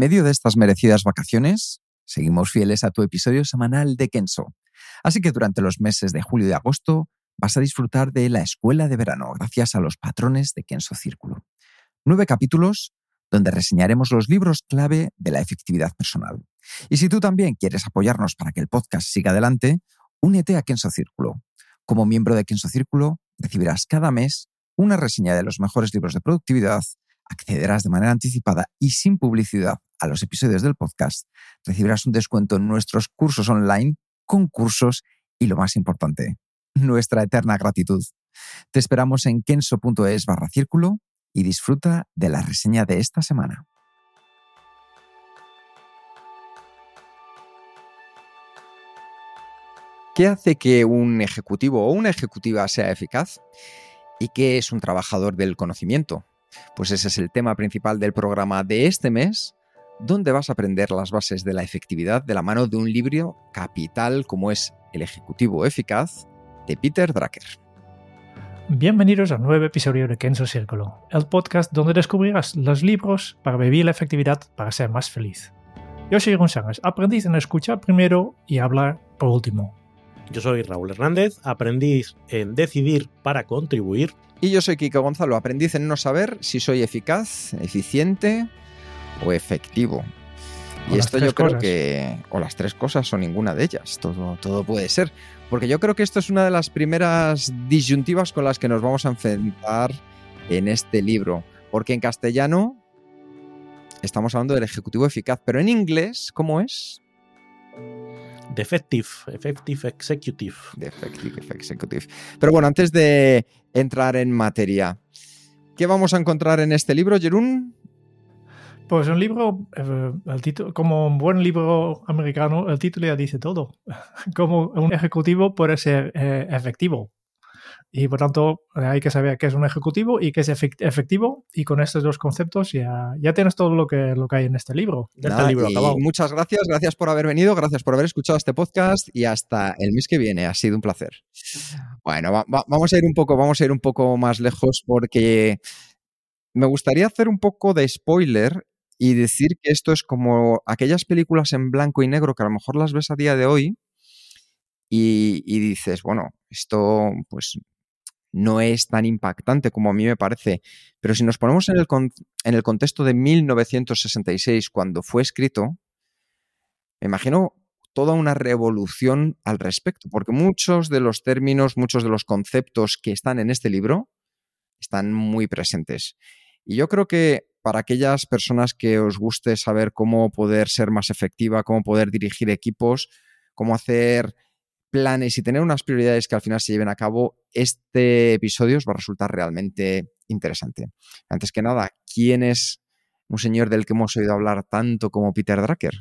Medio de estas merecidas vacaciones, seguimos fieles a tu episodio semanal de Kenso. Así que durante los meses de julio y agosto vas a disfrutar de la escuela de verano gracias a los patrones de Kenso Círculo. Nueve capítulos donde reseñaremos los libros clave de la efectividad personal. Y si tú también quieres apoyarnos para que el podcast siga adelante, únete a Kenso Círculo. Como miembro de Kenso Círculo, recibirás cada mes una reseña de los mejores libros de productividad, accederás de manera anticipada y sin publicidad a los episodios del podcast, recibirás un descuento en nuestros cursos online, concursos y lo más importante, nuestra eterna gratitud. Te esperamos en kenso.es barra círculo y disfruta de la reseña de esta semana. ¿Qué hace que un ejecutivo o una ejecutiva sea eficaz? ¿Y qué es un trabajador del conocimiento? Pues ese es el tema principal del programa de este mes, donde vas a aprender las bases de la efectividad de la mano de un libro capital como es El Ejecutivo Eficaz de Peter Drucker. Bienvenidos a un nuevo episodio de Kenzo Círculo, el podcast donde descubrirás los libros para vivir la efectividad para ser más feliz. Yo soy González, aprendiz en escuchar primero y hablar por último. Yo soy Raúl Hernández, aprendiz en decidir para contribuir. Y yo soy Kiko Gonzalo, aprendiz en no saber si soy eficaz, eficiente o efectivo. Y esto yo creo cosas. que, o las tres cosas o ninguna de ellas, todo, todo puede ser. Porque yo creo que esto es una de las primeras disyuntivas con las que nos vamos a enfrentar en este libro. Porque en castellano estamos hablando del ejecutivo eficaz, pero en inglés, ¿cómo es? The Effective, Executive. de Effective Executive. Pero bueno, antes de entrar en materia, ¿qué vamos a encontrar en este libro, Jerún? Pues un libro, eh, el título, como un buen libro americano, el título ya dice todo. Como un ejecutivo puede ser eh, efectivo. Y por tanto, hay que saber qué es un ejecutivo y qué es efect- efectivo. Y con estos dos conceptos ya, ya tienes todo lo que, lo que hay en este libro. Nada, acabado. Muchas gracias, gracias por haber venido, gracias por haber escuchado este podcast y hasta el mes que viene. Ha sido un placer. Bueno, va- va- vamos a ir un poco, vamos a ir un poco más lejos porque me gustaría hacer un poco de spoiler y decir que esto es como aquellas películas en blanco y negro que a lo mejor las ves a día de hoy y, dices, bueno, esto pues no es tan impactante como a mí me parece, pero si nos ponemos en el, en el contexto de 1966, cuando fue escrito, me imagino toda una revolución al respecto, porque muchos de los términos, muchos de los conceptos que están en este libro están muy presentes. Y yo creo que para aquellas personas que os guste saber cómo poder ser más efectiva, cómo poder dirigir equipos, cómo hacer planes y tener unas prioridades que al final se lleven a cabo, este episodio os va a resultar realmente interesante. Antes que nada, ¿quién es un señor del que hemos oído hablar tanto como Peter Drucker?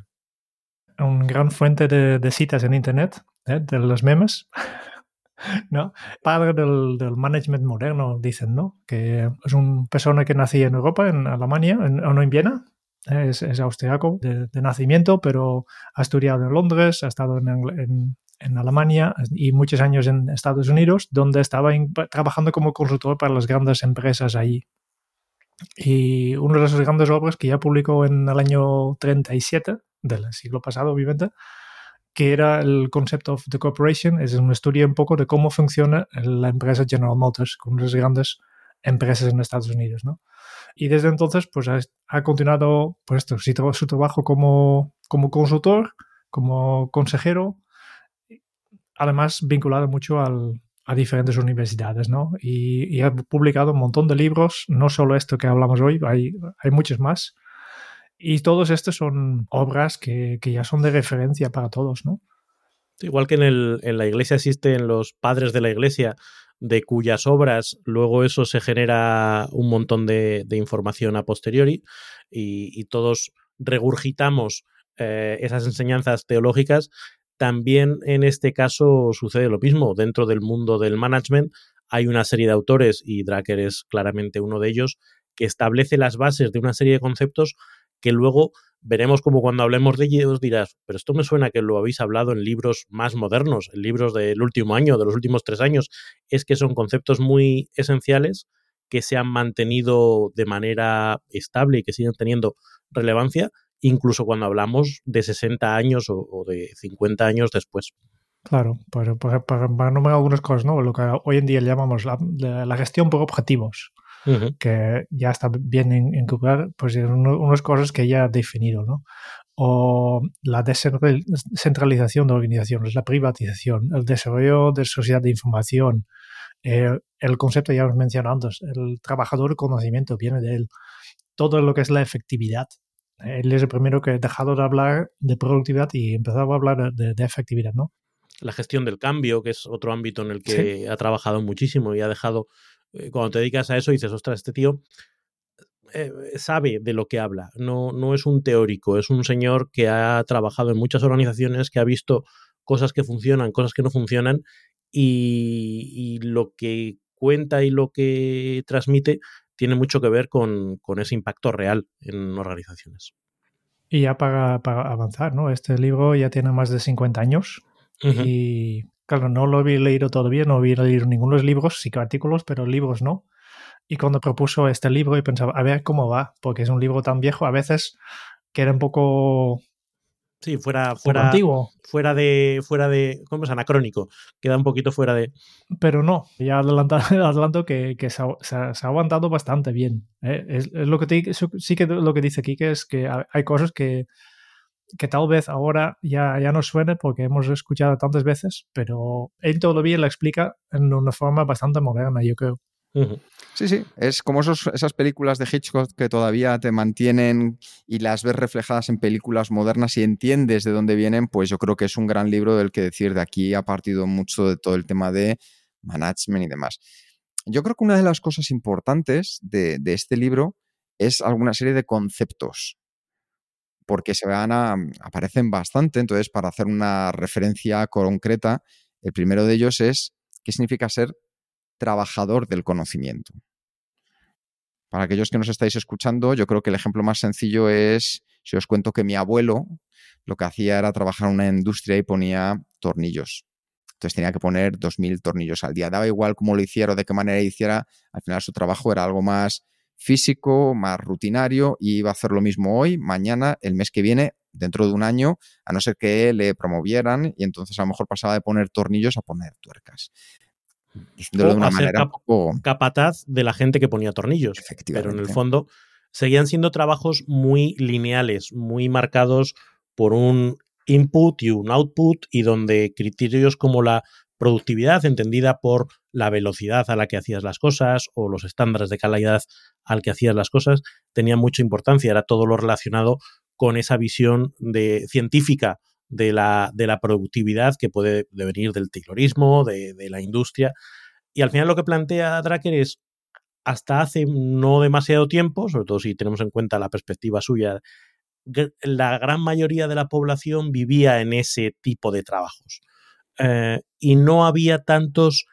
Un gran fuente de, de citas en Internet, ¿eh? de los memes. ¿no? Padre del, del management moderno, dicen, ¿no? Que es una persona que nació en Europa, en Alemania, o no en Viena. Es, austriaco de, nacimiento, pero ha estudiado en Londres, ha estado en, Alemania y muchos años en Estados Unidos, donde estaba trabajando como consultor para las grandes empresas allí. Y una de sus grandes obras que ya publicó en el año 37 del siglo pasado, obviamente, que era el Concept of the Corporation, es un estudio un poco de cómo funciona la empresa General Motors, con unas grandes empresas en Estados Unidos, ¿no? Y desde entonces, pues ha, ha continuado pues esto, su trabajo como, como consultor, como consejero, además vinculado mucho al, a diferentes universidades, ¿no? Y, y ha publicado un montón de libros, no solo esto que hablamos hoy, hay, hay muchos más. Y todos estos son obras que, que ya son de referencia para todos, ¿no? Igual que en, el, en la iglesia existen los padres de la iglesia de cuyas obras luego eso se genera un montón de, información a posteriori y, todos regurgitamos eh, esas enseñanzas teológicas, también en este caso sucede lo mismo. Dentro del mundo del management hay una serie de autores, y Drucker es claramente uno de ellos, que establece las bases de una serie de conceptos que luego veremos como cuando hablemos de ellos dirás, pero esto me suena que lo habéis hablado en libros más modernos, en libros del último año, de los últimos tres años. Es que son conceptos muy esenciales que se han mantenido de manera estable y que siguen teniendo relevancia, incluso cuando hablamos de 60 años o, de 50 años después. Claro, pues, pues, para, nombrar algunas cosas, ¿no? Lo que hoy en día llamamos la gestión por objetivos que ya está bien incorporar, pues unas cosas que ya ha definido, ¿no? O la descentralización de organizaciones, la privatización, el desarrollo de sociedad de información, eh, el concepto ya lo mencionado antes, el trabajador conocimiento viene de él, todo lo que es la efectividad. Él es el primero que ha dejado de hablar de productividad y empezado a hablar de, efectividad, ¿no? La gestión del cambio, que es otro ámbito en el que ha trabajado muchísimo y ha dejado cuando te dedicas a eso dices, ostras, este tío eh, sabe de lo que habla, no, no es un teórico, es un señor que ha trabajado en muchas organizaciones, que ha visto cosas que funcionan, cosas que no funcionan y, lo que cuenta y lo que transmite tiene mucho que ver con, ese impacto real en organizaciones. Y ya para, avanzar, ¿no? Este libro ya tiene más de 50 años y Claro, no lo había leído todavía, no había leído ninguno de los libros, sí que artículos, pero libros no. Y cuando propuso este libro, y pensaba, a ver cómo va, porque es un libro tan viejo, a veces queda un poco Sí, fuera, fuera, antiguo. fuera de, fuera de, ¿cómo es? Anacrónico. Queda un poquito fuera de. Pero no, ya adelanto, adelanto que, se, ha, aguantado bastante bien. ¿eh? Es, lo que sí que lo que dice aquí, que es que hay cosas que, que tal vez ahora ya, ya no suene porque hemos escuchado tantas veces, pero él todavía lo explica en una forma bastante moderna, yo creo. Sí, sí, es como esos, esas películas de Hitchcock que todavía te mantienen y las ves reflejadas en películas modernas y entiendes de dónde vienen, pues yo creo que es un gran libro del que decir de aquí ha partido mucho de todo el tema de management y demás. Yo creo que una de las cosas importantes de, de este libro es alguna serie de conceptos porque se van a, aparecen bastante. Entonces, para hacer una referencia concreta, el primero de ellos es qué significa ser trabajador del conocimiento. Para aquellos que nos estáis escuchando, yo creo que el ejemplo más sencillo es, si os cuento que mi abuelo lo que hacía era trabajar en una industria y ponía tornillos. Entonces tenía que poner 2.000 tornillos al día. Daba igual cómo lo hiciera o de qué manera hiciera, al final su trabajo era algo más físico, más rutinario, y iba a hacer lo mismo hoy, mañana, el mes que viene, dentro de un año, a no ser que le promovieran, y entonces a lo mejor pasaba de poner tornillos a poner tuercas. de una manera capataz de la gente que ponía tornillos. Pero en el fondo seguían siendo trabajos muy lineales, muy marcados por un input y un output, y donde criterios como la productividad entendida por la velocidad a la que hacías las cosas o los estándares de calidad al que hacías las cosas tenía mucha importancia, era todo lo relacionado con esa visión de, científica de la, de la productividad que puede venir del taylorismo, de, la industria. Y al final lo que plantea Drucker es, hasta hace no demasiado tiempo, sobre todo si tenemos en cuenta la perspectiva suya, la gran mayoría de la población vivía en ese tipo de trabajos. Eh, y no había tantos,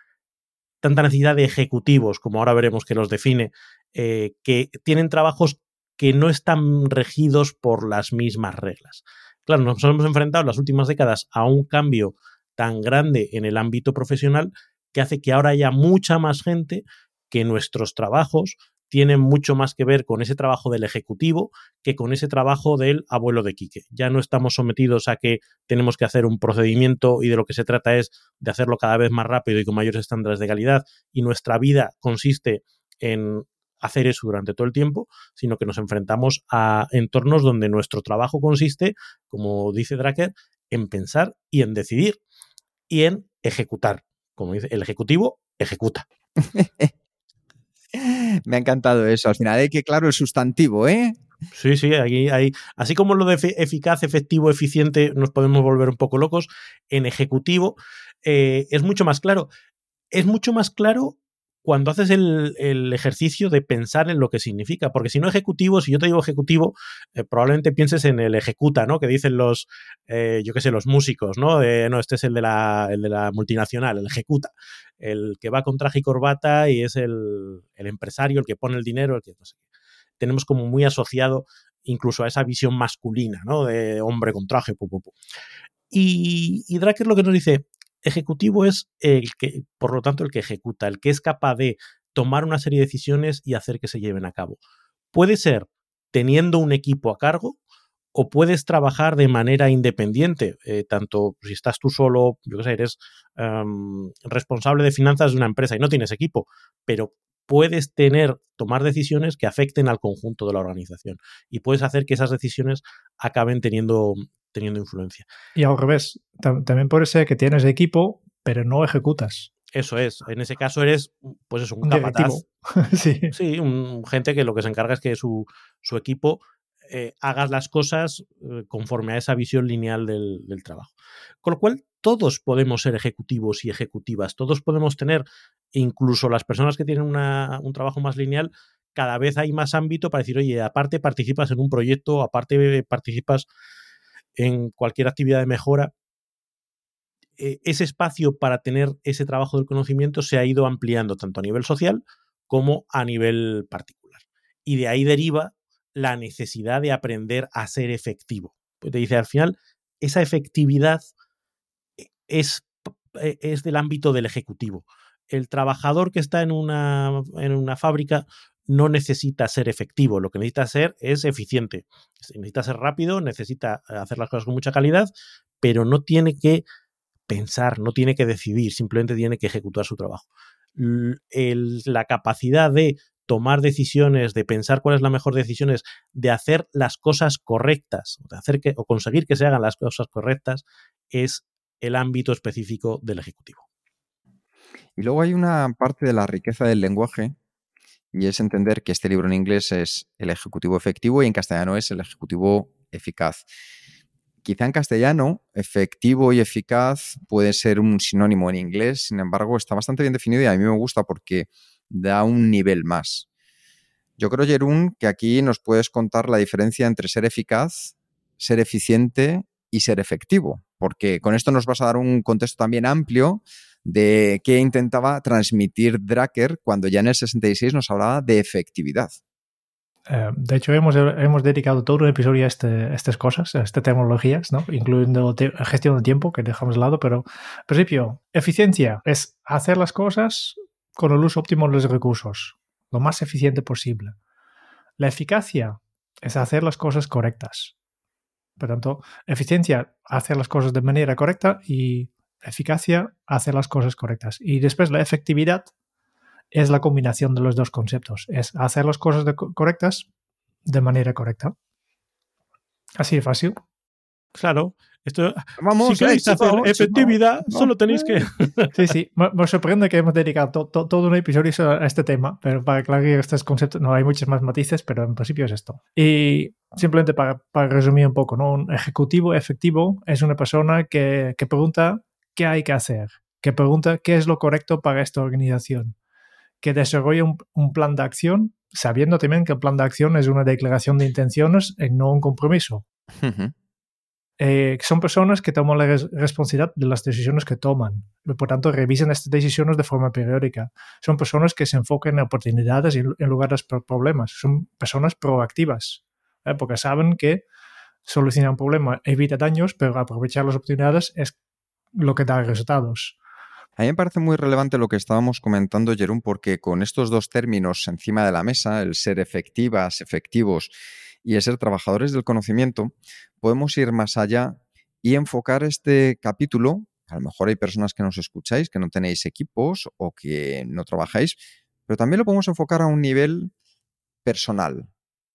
tanta necesidad de ejecutivos, como ahora veremos que los define, eh, que tienen trabajos que no están regidos por las mismas reglas. Claro, nos hemos enfrentado en las últimas décadas a un cambio tan grande en el ámbito profesional que hace que ahora haya mucha más gente que nuestros trabajos tienen mucho más que ver con ese trabajo del ejecutivo que con ese trabajo del abuelo de Quique. Ya no estamos sometidos a que tenemos que hacer un procedimiento y de lo que se trata es de hacerlo cada vez más rápido y con mayores estándares de calidad y nuestra vida consiste en hacer eso durante todo el tiempo, sino que nos enfrentamos a entornos donde nuestro trabajo consiste, como dice Dracker, en pensar y en decidir y en ejecutar. Como dice, el ejecutivo ejecuta. Me ha encantado eso. Al final hay que, claro, el sustantivo, ¿eh? Sí, sí, aquí hay. Así como lo de eficaz, efectivo, eficiente, nos podemos volver un poco locos. En ejecutivo eh, es mucho más claro. es mucho más claro cuando haces el, ejercicio de pensar en lo que significa. Porque si no ejecutivo, si yo te digo ejecutivo, eh, probablemente pienses en el ejecuta, ¿no? Que dicen los, eh, yo qué sé, los músicos, ¿no? No, este es el de, la, el de la multinacional, el ejecuta. El que va con traje y corbata y es el, empresario, el que pone el dinero, el que no sé Tenemos como muy asociado incluso a esa visión masculina, ¿no? De hombre con traje, Y, y Draker lo que nos dice, ejecutivo es el que, por lo tanto, el que ejecuta, el que es capaz de tomar una serie de decisiones y hacer que se lleven a cabo. Puede ser teniendo un equipo a cargo o puedes trabajar de manera independiente, eh, tanto si estás tú solo, yo qué sé, eres responsable de finanzas de una empresa y no tienes equipo, pero puedes tener, tomar decisiones que afecten al conjunto de la organización y puedes hacer que esas decisiones acaben teniendo, teniendo influencia. Y al revés, también puede ser que tienes equipo, pero no ejecutas. Eso es. En ese caso eres, pues es un, capataz. sí. Sí, un, gente que lo que se encarga es que su, su equipo eh, hagas las cosas eh, conforme a esa visión lineal del, trabajo. Con lo cual, todos podemos ser ejecutivos y ejecutivas, todos podemos tener, incluso las personas que tienen un trabajo más lineal, cada vez hay más ámbito para decir, oye, aparte participas en un proyecto, aparte participas en cualquier actividad de mejora, eh, ese espacio para tener ese trabajo del conocimiento se ha ido ampliando tanto a nivel social como a nivel particular. Y de ahí deriva la necesidad de aprender a ser efectivo. Pues te dice, al final, esa efectividad eh, es, eh, es del ámbito del ejecutivo. El trabajador que está en una, en una fábrica no necesita ser efectivo, lo que necesita ser es eficiente. Necesita ser rápido, necesita eh, hacer las cosas con mucha calidad, pero no tiene que pensar, no tiene que decidir, simplemente tiene que ejecutar su trabajo. la capacidad de tomar decisiones, de pensar cuál es la mejor decisión, es de hacer las cosas correctas, de hacer que, o conseguir que se hagan las cosas correctas, es el ámbito específico del ejecutivo. Y luego hay una parte de la riqueza del lenguaje y es entender que este libro en inglés es el ejecutivo efectivo y en castellano es el ejecutivo eficaz. Quizá en castellano, efectivo y eficaz puede ser un sinónimo en inglés, sin embargo, está bastante bien definido y a mí me gusta porque da un nivel más. Yo creo, Jerún, que aquí nos puedes contar la diferencia entre ser eficaz, ser eficiente y ser efectivo, porque con esto nos vas a dar un contexto también amplio de qué intentaba transmitir Dracker cuando ya en el 66 nos hablaba de efectividad. Eh, de hecho, hemos, hemos, dedicado todo un episodio a, este, estas cosas, a estas tecnologías, ¿no? incluyendo gestión del tiempo, que dejamos de lado, pero en principio, eficiencia es hacer las cosas con el uso óptimo de los recursos, lo más eficiente posible. La eficacia es hacer las cosas correctas. Por tanto, eficiencia, hacer las cosas de manera correcta y eficacia, hacer las cosas correctas. Y después la efectividad es la combinación de los dos conceptos. Es hacer las cosas correctas de manera correcta. Así de fácil. Claro. Esto, Vamos, si queréis hacer efectividad, solo tenéis que. sí, sí. Me, sorprende que hemos dedicado todo un episodio a este tema, pero para aclarar estos conceptos, no hay muchos más matices, pero en principio es esto. Y simplemente para, resumir un poco, ¿no? Un ejecutivo efectivo es una persona que, que pregunta qué hay que hacer, que pregunta qué es lo correcto para esta organización, que desarrolla un, plan de acción, sabiendo también que el plan de acción es una declaración de intenciones y no un compromiso. Eh, son personas que toman la responsabilidad de las decisiones que toman. Por tanto, revisan estas decisiones de forma periódica. Son personas que se enfocan en oportunidades en lugar de problemas. Son personas proactivas, ¿eh? porque saben que solucionar un problema evita daños, pero aprovechar las oportunidades es lo que da resultados. A mí me parece muy relevante lo que estábamos comentando, Jerón, porque con estos dos términos encima de la mesa, el ser efectivas, efectivos y el ser trabajadores del conocimiento, podemos ir más allá y enfocar este capítulo. A lo mejor hay personas que nos escucháis, que no tenéis equipos o que no trabajáis, pero también lo podemos enfocar a un nivel personal.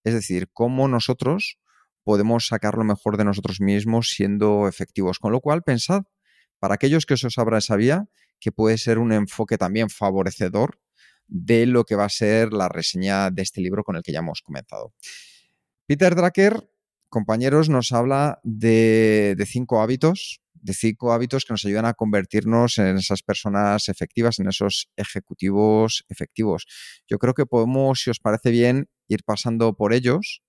Es decir, cómo nosotros podemos sacar lo mejor de nosotros mismos siendo efectivos. Con lo cual, pensad para aquellos que os abra esa vía, que puede ser un enfoque también favorecedor de lo que va a ser la reseña de este libro con el que ya hemos comenzado. Peter Drucker, compañeros, nos habla de, cinco hábitos de cinco hábitos que nos ayudan a convertirnos en esas personas efectivas, en esos ejecutivos efectivos. Yo creo que podemos, si os parece bien, ir pasando por ellos.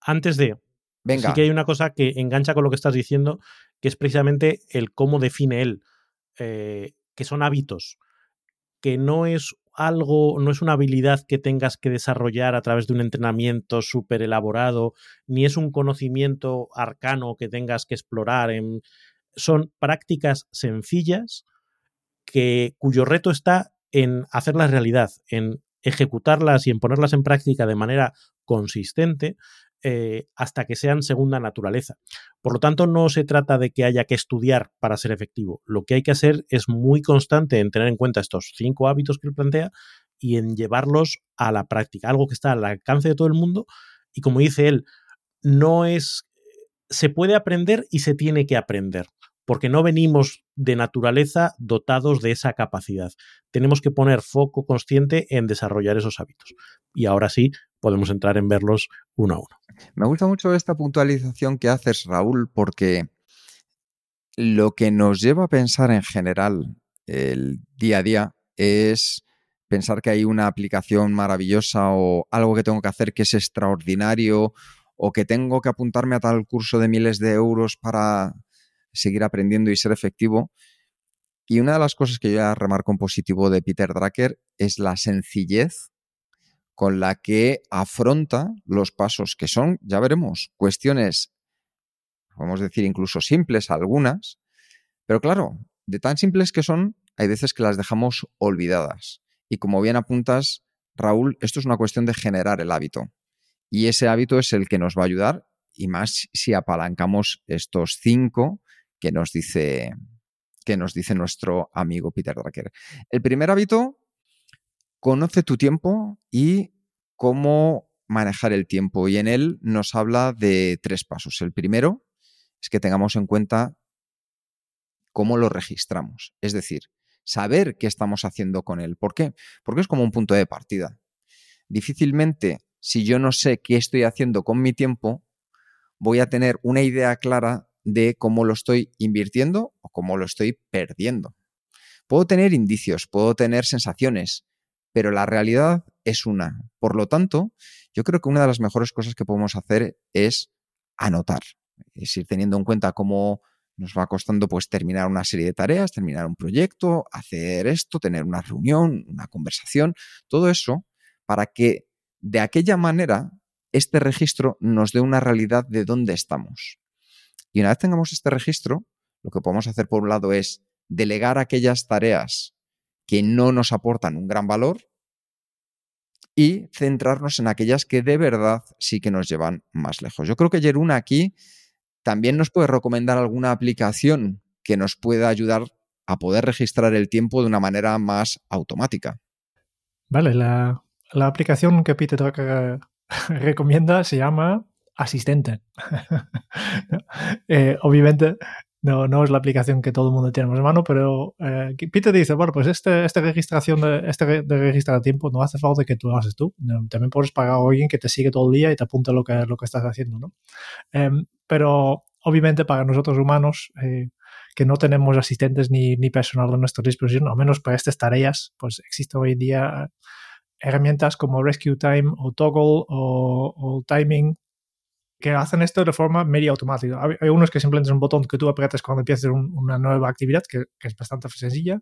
Antes de, Venga. sí que hay una cosa que engancha con lo que estás diciendo, que es precisamente el cómo define él, eh, que son hábitos, que no es algo, no es una habilidad que tengas que desarrollar a través de un entrenamiento súper elaborado, ni es un conocimiento arcano que tengas que explorar. En, son prácticas sencillas que, cuyo reto está en hacerlas realidad, en ejecutarlas y en ponerlas en práctica de manera consistente eh, hasta que sean segunda naturaleza. Por lo tanto, no se trata de que haya que estudiar para ser efectivo. Lo que hay que hacer es muy constante en tener en cuenta estos cinco hábitos que él plantea y en llevarlos a la práctica, algo que está al alcance de todo el mundo y como dice él, no es se puede aprender y se tiene que aprender, porque no venimos de naturaleza dotados de esa capacidad. Tenemos que poner foco consciente en desarrollar esos hábitos. Y ahora sí, podemos entrar en verlos uno a uno. Me gusta mucho esta puntualización que haces, Raúl, porque lo que nos lleva a pensar en general el día a día es pensar que hay una aplicación maravillosa o algo que tengo que hacer que es extraordinario o que tengo que apuntarme a tal curso de miles de euros para seguir aprendiendo y ser efectivo. Y una de las cosas que yo ya remarco en positivo de Peter Drucker es la sencillez con la que afronta los pasos que son, ya veremos, cuestiones, podemos decir incluso simples algunas, pero claro, de tan simples que son, hay veces que las dejamos olvidadas. Y como bien apuntas, Raúl, esto es una cuestión de generar el hábito. Y ese hábito es el que nos va a ayudar, y más si apalancamos estos cinco que nos dice, que nos dice nuestro amigo Peter Drucker. El primer hábito conoce tu tiempo y cómo manejar el tiempo. Y en él nos habla de tres pasos. El primero es que tengamos en cuenta cómo lo registramos. Es decir, saber qué estamos haciendo con él. ¿Por qué? Porque es como un punto de partida. Difícilmente, si yo no sé qué estoy haciendo con mi tiempo, voy a tener una idea clara de cómo lo estoy invirtiendo o cómo lo estoy perdiendo. Puedo tener indicios, puedo tener sensaciones, pero la realidad es una. Por lo tanto, yo creo que una de las mejores cosas que podemos hacer es anotar, es ir teniendo en cuenta cómo nos va costando pues terminar una serie de tareas, terminar un proyecto, hacer esto, tener una reunión, una conversación, todo eso para que de aquella manera este registro nos dé una realidad de dónde estamos. Y una vez tengamos este registro, lo que podemos hacer por un lado es delegar aquellas tareas que no nos aportan un gran valor y centrarnos en aquellas que de verdad sí que nos llevan más lejos. Yo creo que Jeruna aquí también nos puede recomendar alguna aplicación que nos pueda ayudar a poder registrar el tiempo de una manera más automática. Vale, la, aplicación que Peter recomienda se llama Asistente. Eh, obviamente no, no es la aplicación que todo el mundo tiene en mano, pero eh, Peter dice, bueno, pues este, esta registración de, este registrar tiempo no hace falta que tú lo haces tú. También puedes pagar a alguien que te sigue todo el día y te apunte lo que, lo que estás haciendo, ¿no? Em, pero obviamente para nosotros humanos, eh, que no tenemos asistentes ni, ni personal a nuestra disposición, al menos para estas tareas, pues existen hoy en día herramientas como Rescue Time o Toggle o, o Timing que hacen esto de forma media automática. Hay, unos que simplemente es un botón que tú aprietas cuando empiezas una nueva actividad, que, es bastante sencilla,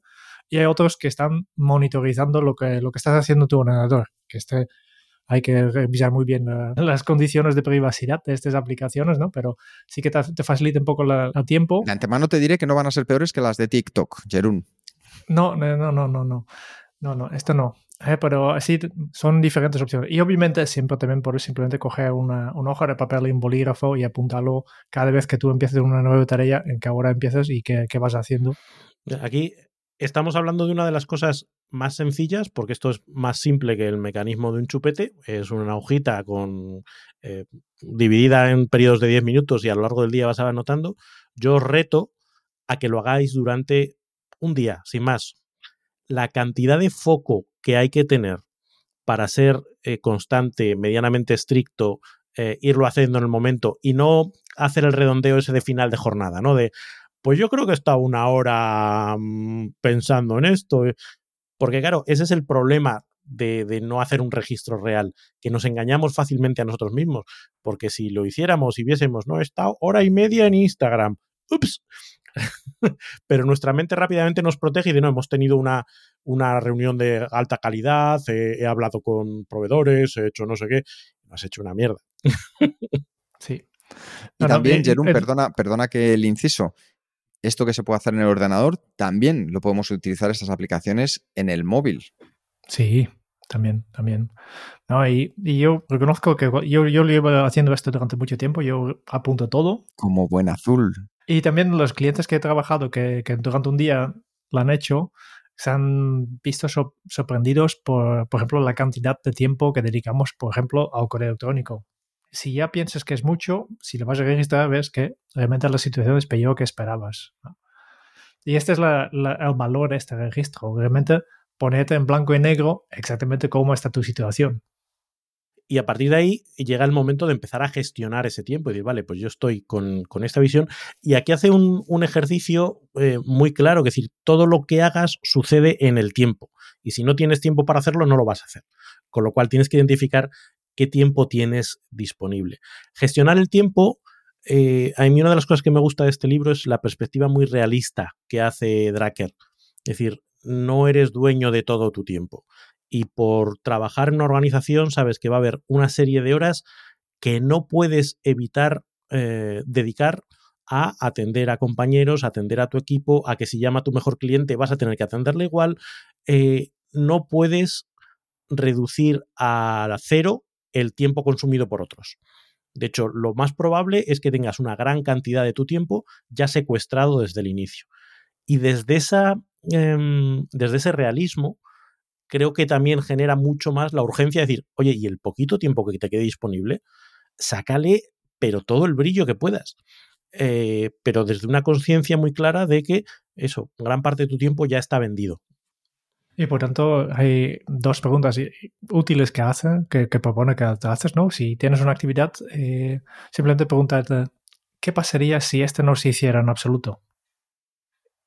y hay otros que están monitorizando lo que, lo que estás haciendo tu ordenador, que este, hay que revisar muy bien las condiciones de privacidad de estas aplicaciones, ¿no? Pero sí que te, te facilita un poco el tiempo. De antemano te diré que no van a ser peores que las de TikTok, Jerún. No, no, no, no, no, no. No, esto no. Eh, pero sí, son diferentes opciones. Y obviamente siempre también por simplemente coger una, hoja de papel y un bolígrafo y apuntarlo cada vez que tú empieces una nueva tarea, en que ahora empiezas y qué, vas haciendo. Aquí estamos hablando de una de las cosas más sencillas, porque esto es más simple que el mecanismo de un chupete. Es una hojita con eh, dividida en periodos de 10 minutos y a lo largo del día vas anotando. Yo os reto a que lo hagáis durante un día, sin más. La cantidad de foco que hay que tener para ser eh, constante, medianamente estricto, eh, irlo haciendo en el momento y no hacer el redondeo ese de final de jornada, ¿no? De pues yo creo que está una hora mm, pensando en esto. Eh". Porque claro, ese es el problema de, no hacer un registro real, que nos engañamos fácilmente a nosotros mismos, porque si lo hiciéramos y viésemos, no, he estado hora y media en Instagram, ups, pero nuestra mente rápidamente nos protege y de no, hemos tenido una, una reunión de alta calidad, he hablado con proveedores, he hecho no sé qué, no has hecho una mierda. sí. y también, Jerón, perdona, perdona que el inciso, esto que se puede hacer en el ordenador, también lo podemos utilizar estas aplicaciones en el móvil. Sí, también, también. No, y, yo reconozco que yo, yo llevo haciendo esto durante mucho tiempo, yo apunto todo. Como buen azul. Y también los clientes que he trabajado que, durante un día lo han hecho, se han visto sorprendidos por, por ejemplo, la cantidad de tiempo que dedicamos, por ejemplo, al correo electrónico. Si ya piensas que es mucho, si lo vas a registrar, ves que realmente la situación es peor que esperabas. Y este es el valor de este registro. Realmente ponerte en blanco y negro exactamente cómo está tu situación. Y a partir de ahí llega el momento de empezar a gestionar ese tiempo y decir, vale, pues yo estoy con, esta visión. Y aquí hace un, ejercicio eh, muy claro, que es decir, todo lo que hagas sucede en el tiempo. Y si no tienes tiempo para hacerlo, no lo vas a hacer. Con lo cual tienes que identificar qué tiempo tienes disponible. Gestionar el tiempo, eh, a mí una de las cosas que me gusta de este libro es la perspectiva muy realista que hace Dracker. Es decir, no eres dueño de todo tu tiempo. Y por trabajar en una organización sabes que va a haber una serie de horas que no puedes evitar eh, dedicar a atender a compañeros, a atender a tu equipo, a que si llama a tu mejor cliente vas a tener que atenderle igual. Eh, no puedes reducir a cero el tiempo consumido por otros. De hecho, lo más probable es que tengas una gran cantidad de tu tiempo ya secuestrado desde el inicio. Y desde esa Em, desde ese realismo, creo que también genera mucho más la urgencia de decir, oye, y el poquito tiempo que te quede disponible, sácale, pero todo el brillo que puedas. Eh, pero desde una conciencia muy clara de que eso, gran parte de tu tiempo ya está vendido. Y por tanto, hay dos preguntas útiles que hace, que, propone que te haces, ¿no? Si tienes una actividad, eh, simplemente pregúntate, ¿qué pasaría si este no se hiciera en absoluto?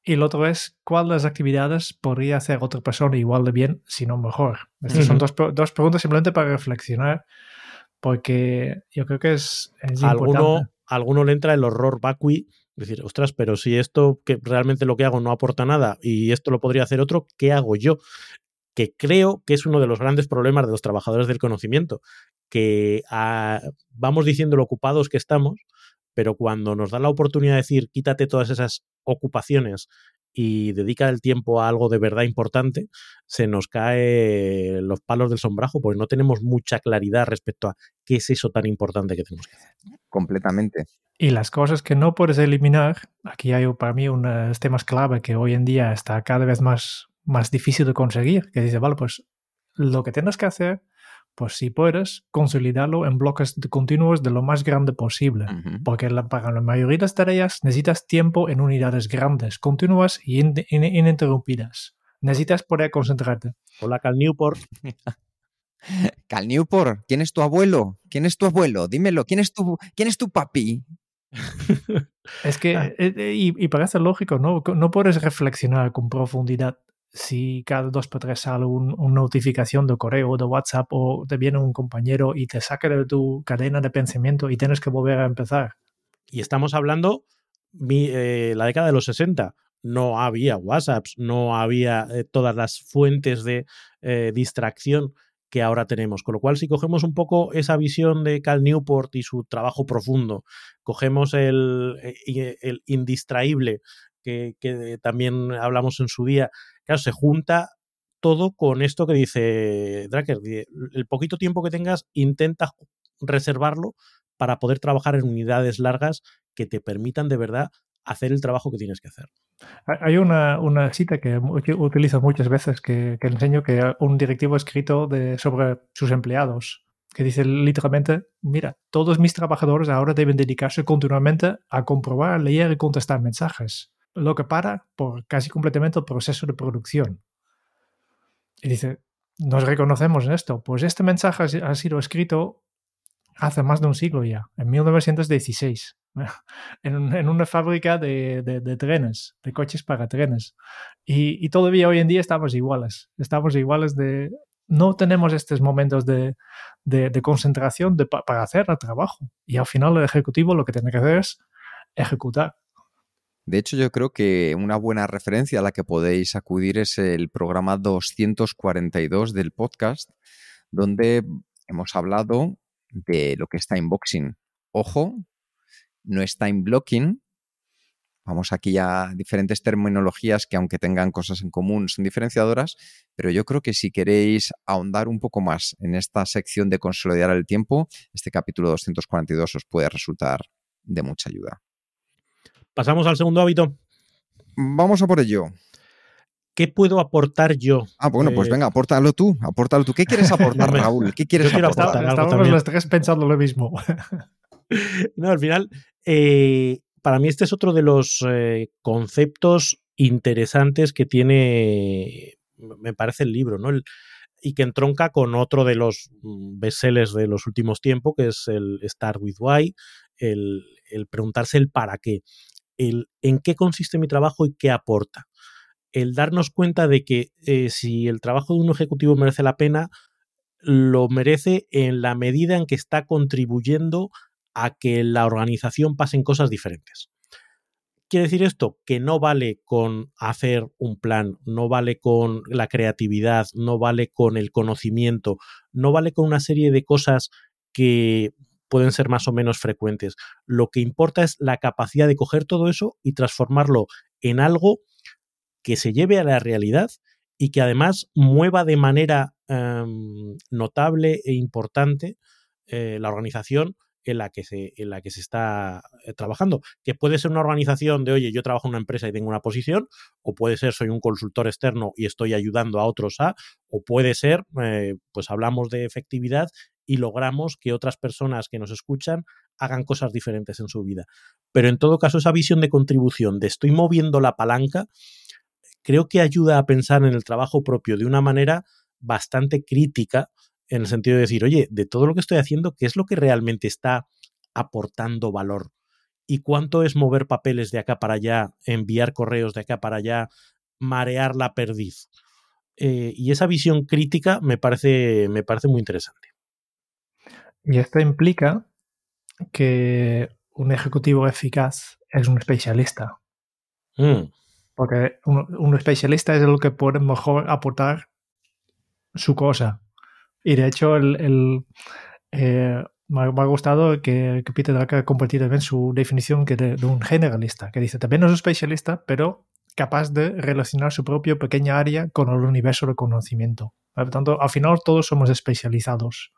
Y el otro es, ¿cuáles actividades podría hacer otra persona igual de bien, si no mejor? Estas son dos, dos, preguntas simplemente para reflexionar, porque yo creo que es, ¿Alguno, alguno le entra el horror vacui, decir, ostras, pero si esto que realmente lo que hago no aporta nada y esto lo podría hacer otro, ¿qué hago yo? Que creo que es uno de los grandes problemas de los trabajadores del conocimiento, que ah, vamos diciendo lo ocupados que estamos, pero cuando nos da la oportunidad de decir quítate todas esas ocupaciones y dedica el tiempo a algo de verdad importante, se nos cae los palos del sombrajo porque no tenemos mucha claridad respecto a qué es eso tan importante que tenemos que hacer. Completamente. Y las cosas que no puedes eliminar, aquí hay para mí unos temas clave que hoy en día está cada vez más, más difícil de conseguir, que dice, vale, pues lo que tienes que hacer pues si puedes, consolidarlo en bloques continuos de lo más grande posible, porque para la mayoría de las tareas necesitas tiempo en unidades grandes, continuas y ininterrumpidas. Necesitas poder concentrarte. Hola, Cal Newport. Cal Newport, ¿quién es tu abuelo? ¿Quién es tu abuelo? Dímelo, ¿quién es tu, quién es tu papi? es que, ah. eh, eh, y, y, parece lógico, ¿no? No puedes reflexionar con profundidad si cada dos por tres sale una notificación de correo o de WhatsApp o te viene un compañero y te saca de tu cadena de pensamiento y tienes que volver a empezar. Y estamos hablando eh, la década de los 60. No había WhatsApps, no había eh, todas las fuentes de eh, distracción que ahora tenemos. Con lo cual, si cogemos un poco esa visión de Cal Newport y su trabajo profundo, cogemos el, el indistraíble que, también hablamos en su día Claro, se junta todo con esto que dice Dracker. El poquito tiempo que tengas, intenta reservarlo para poder trabajar en unidades largas que te permitan de verdad hacer el trabajo que tienes que hacer. Hay una, cita que utilizo muchas veces que, enseño que un directivo escrito de, sobre sus empleados, que dice literalmente, mira, todos mis trabajadores ahora deben dedicarse continuamente a comprobar, leer y contestar mensajes lo que para por casi completamente el proceso de producción. Y dice, nos reconocemos en esto. Pues este mensaje ha sido escrito hace más de un siglo ya, en 1916. en, una fábrica de, trenes, de coches para trenes. Y, todavía hoy en día estamos iguales. Estamos iguales de... No tenemos estos momentos de, concentración para hacer el trabajo. Y al final el ejecutivo lo que tiene que hacer es ejecutar. De hecho, yo creo que una buena referencia a la que podéis acudir es el programa 242 del podcast, donde hemos hablado de lo que está inboxing. Ojo, no es time blocking. Vamos aquí a diferentes terminologías que aunque tengan cosas en común son diferenciadoras, pero yo creo que si queréis ahondar un poco más en esta sección de consolidar el tiempo, este capítulo 242 os puede resultar de mucha ayuda. Pasamos al segundo hábito. Vamos a por ello. ¿Qué puedo aportar yo? Ah, bueno, pues eh, venga, apórtalo tú, apórtalo tú. ¿Qué quieres aportar, Raúl? ¿Qué quieres aportar? Estábamos los tres pensando lo mismo. no, al final, eh, para mí este es otro de los eh, conceptos interesantes que tiene, me parece el libro, ¿no? y que entronca con otro de los mm, bestsellers de los últimos tiempos, que es el Start with Why, el, preguntarse el para qué, el en qué consiste mi trabajo y qué aporta. El darnos cuenta de que eh, si el trabajo de un ejecutivo merece la pena, lo merece en la medida en que está contribuyendo a que la organización pasen cosas diferentes. ¿Quiere decir esto? Que no vale con hacer un plan, no vale con la creatividad, no vale con el conocimiento, no vale con una serie de cosas que pueden ser más o menos frecuentes. Lo que importa es la capacidad de coger todo eso y transformarlo en algo que se lleve a la realidad y que además mueva de manera em, notable e importante eh, la organización en la que se, en la que se está eh, trabajando. Que puede ser una organización de, oye, yo trabajo en una empresa y tengo una posición, o puede ser, soy un consultor externo y estoy ayudando a otros a, o puede ser, eh, pues hablamos de efectividad y logramos que otras personas que nos escuchan hagan cosas diferentes en su vida. Pero en todo caso, esa visión de contribución, de estoy moviendo la palanca, creo que ayuda a pensar en el trabajo propio de una manera bastante crítica en el sentido de decir, oye, de todo lo que estoy haciendo, ¿qué es lo que realmente está aportando valor? ¿Y cuánto es mover papeles de acá para allá, enviar correos de acá para allá, marear la perdiz? Eh, y esa visión crítica me parece, me parece muy interesante. Y esto implica que un ejecutivo eficaz es un especialista. Mm. Porque un, especialista es el que puede mejor aportar su cosa. Y de hecho, el, eh, me, ha, gustado que, Peter Drucker ha compartido también su definición que de, un generalista, que dice, también es un especialista, pero capaz de relacionar su propia pequeña área con el universo del conocimiento. Por lo tanto, al final todos somos especializados,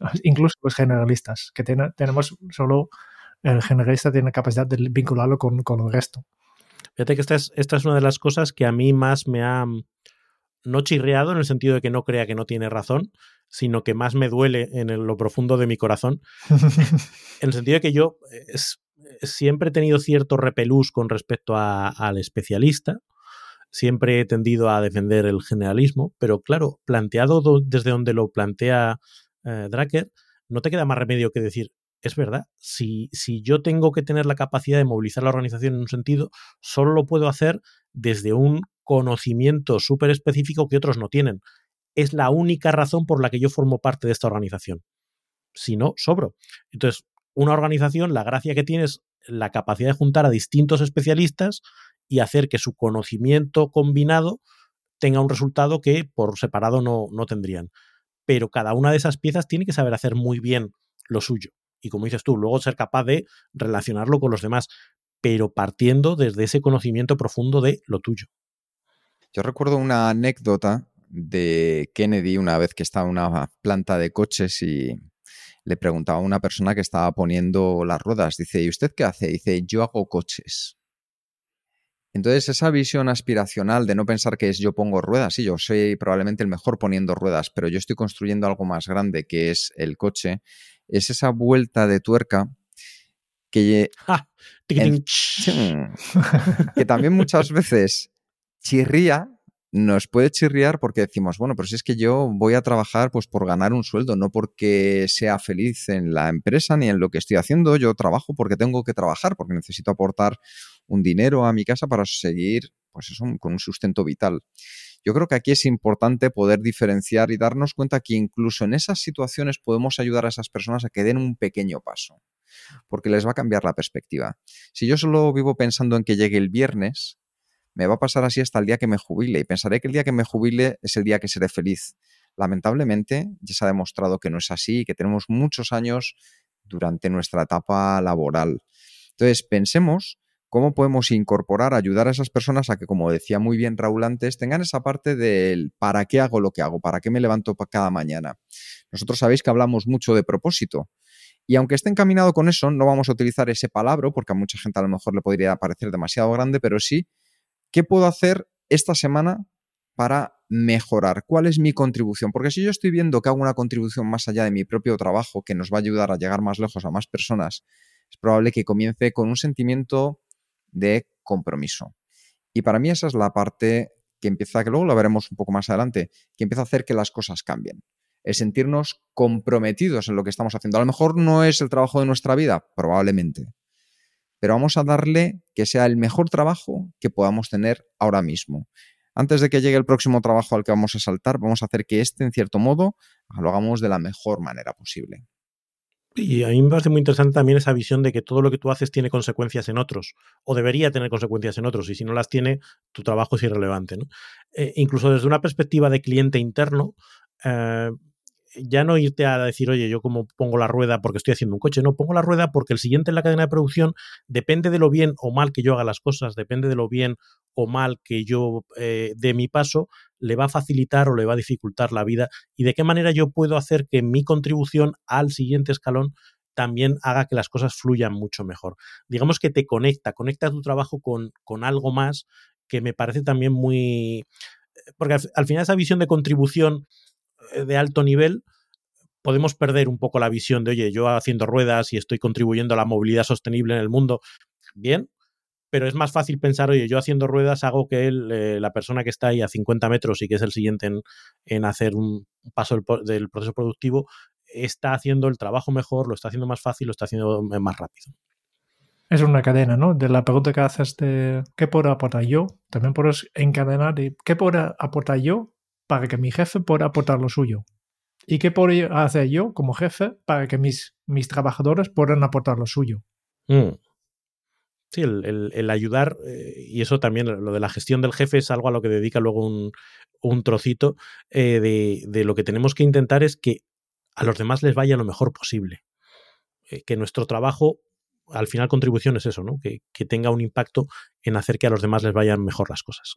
incluso los generalistas, que tenemos solo el generalista tiene capacidad de vincularlo con, con el resto. Fíjate que esta es, esta es una de las cosas que a mí más me ha no chirreado en el sentido de que no crea que no tiene razón, sino que más me duele en lo profundo de mi corazón, en el sentido de que yo siempre he tenido cierto repelús con respecto al especialista, siempre he tendido a defender el generalismo, pero claro, planteado desde donde lo plantea eh, Dracker, no te queda más remedio que decir, es verdad, si, si yo tengo que tener la capacidad de movilizar la organización en un sentido, solo lo puedo hacer desde un conocimiento súper específico que otros no tienen es la única razón por la que yo formo parte de esta organización. Si no, sobro. Entonces, una organización, la gracia que tiene es la capacidad de juntar a distintos especialistas y hacer que su conocimiento combinado tenga un resultado que por separado no, no tendrían. Pero cada una de esas piezas tiene que saber hacer muy bien lo suyo. Y como dices tú, luego ser capaz de relacionarlo con los demás, pero partiendo desde ese conocimiento profundo de lo tuyo. Yo recuerdo una anécdota de Kennedy una vez que estaba en una planta de coches y le preguntaba a una persona que estaba poniendo las ruedas, dice, ¿y usted qué hace? Dice, yo hago coches. Entonces esa visión aspiracional de no pensar que es yo pongo ruedas, sí, yo soy probablemente el mejor poniendo ruedas, pero yo estoy construyendo algo más grande que es el coche, es esa vuelta de tuerca que, que también muchas veces chirría nos puede chirriar porque decimos, bueno, pero si es que yo voy a trabajar pues por ganar un sueldo, no porque sea feliz en la empresa ni en lo que estoy haciendo, yo trabajo porque tengo que trabajar, porque necesito aportar un dinero a mi casa para seguir pues eso, con un sustento vital. Yo creo que aquí es importante poder diferenciar y darnos cuenta que incluso en esas situaciones podemos ayudar a esas personas a que den un pequeño paso, porque les va a cambiar la perspectiva. Si yo solo vivo pensando en que llegue el viernes, me va a pasar así hasta el día que me jubile y pensaré que el día que me jubile es el día que seré feliz. Lamentablemente, ya se ha demostrado que no es así y que tenemos muchos años durante nuestra etapa laboral. Entonces, pensemos cómo podemos incorporar, ayudar a esas personas a que, como decía muy bien Raúl antes, tengan esa parte del para qué hago lo que hago, para qué me levanto cada mañana. Nosotros sabéis que hablamos mucho de propósito. Y aunque esté encaminado con eso, no vamos a utilizar ese palabra, porque a mucha gente a lo mejor le podría parecer demasiado grande, pero sí ¿qué puedo hacer esta semana para mejorar? ¿Cuál es mi contribución? Porque si yo estoy viendo que hago una contribución más allá de mi propio trabajo que nos va a ayudar a llegar más lejos a más personas, es probable que comience con un sentimiento de compromiso. Y para mí esa es la parte que empieza, que luego lo veremos un poco más adelante, que empieza a hacer que las cosas cambien. El sentirnos comprometidos en lo que estamos haciendo. A lo mejor no es el trabajo de nuestra vida, probablemente pero vamos a darle que sea el mejor trabajo que podamos tener ahora mismo. Antes de que llegue el próximo trabajo al que vamos a saltar, vamos a hacer que este, en cierto modo, lo hagamos de la mejor manera posible. Y a mí me parece muy interesante también esa visión de que todo lo que tú haces tiene consecuencias en otros, o debería tener consecuencias en otros, y si no las tiene, tu trabajo es irrelevante. Eh, incluso desde una perspectiva de cliente interno, eh, ya no irte a decir, oye, yo como pongo la rueda porque estoy haciendo un coche, no, pongo la rueda porque el siguiente en la cadena de producción depende de lo bien o mal que yo haga las cosas, depende de lo bien o mal que yo eh, dé mi paso, le va a facilitar o le va a dificultar la vida y de qué manera yo puedo hacer que mi contribución al siguiente escalón también haga que las cosas fluyan mucho mejor. Digamos que te conecta, conecta tu trabajo con, con algo más que me parece también muy... Porque al final esa visión de contribución eh, de alto nivel, podemos perder un poco la visión de, oye, yo haciendo ruedas y estoy contribuyendo a la movilidad sostenible en el mundo, bien, pero es más fácil pensar, oye, yo haciendo ruedas hago que eh, la persona que está ahí a 50 metros y que es el siguiente en, hacer un paso del, proceso productivo, está haciendo el trabajo mejor, lo está haciendo más fácil, lo está haciendo más rápido. Es una cadena, ¿no? De la pregunta que haces de qué puedo aportar yo, también puedes encadenar de qué puedo aportar yo para que mi jefe pueda aportar lo suyo. ¿Y qué puedo hacer yo como jefe para que mis, mis trabajadores puedan aportar lo suyo? Mm. Sí, el, ayudar, eh, y eso también, lo de la gestión del jefe es algo a lo que dedica luego un, trocito, eh, de, lo que tenemos que intentar es que a los demás les vaya lo mejor posible. Eh, que nuestro trabajo, al final contribución es eso, ¿no? Que, que tenga un impacto en hacer que a los demás les vayan mejor las cosas.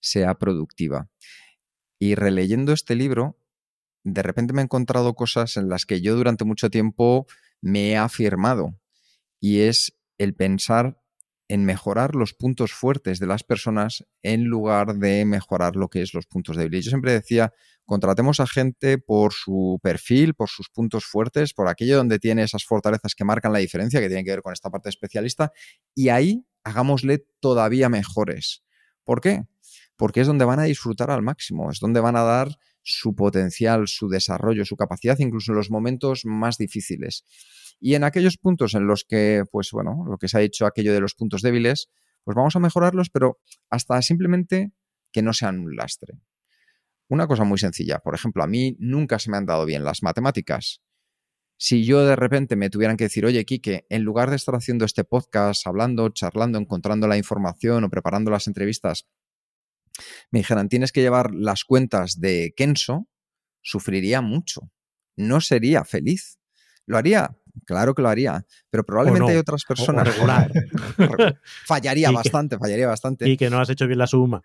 sea productiva. Y releyendo este libro, de repente me he encontrado cosas en las que yo durante mucho tiempo me he afirmado. Y es el pensar en mejorar los puntos fuertes de las personas en lugar de mejorar lo que es los puntos débiles. Yo siempre decía, contratemos a gente por su perfil, por sus puntos fuertes, por aquello donde tiene esas fortalezas que marcan la diferencia, que tienen que ver con esta parte especialista, y ahí hagámosle todavía mejores. ¿Por qué? Porque es donde van a disfrutar al máximo, es donde van a dar su potencial, su desarrollo, su capacidad, incluso en los momentos más difíciles. Y en aquellos puntos en los que, pues bueno, lo que se ha dicho aquello de los puntos débiles, pues vamos a mejorarlos, pero hasta simplemente que no sean un lastre. Una cosa muy sencilla, por ejemplo, a mí nunca se me han dado bien las matemáticas. Si yo de repente me tuvieran que decir, oye, Quique, en lugar de estar haciendo este podcast, hablando, charlando, encontrando la información o preparando las entrevistas, me dijeran, tienes que llevar las cuentas de Kenso, sufriría mucho. No sería feliz. Lo haría, claro que lo haría, pero probablemente hay otras personas. fallaría bastante, fallaría bastante. Y que no has hecho bien la suma.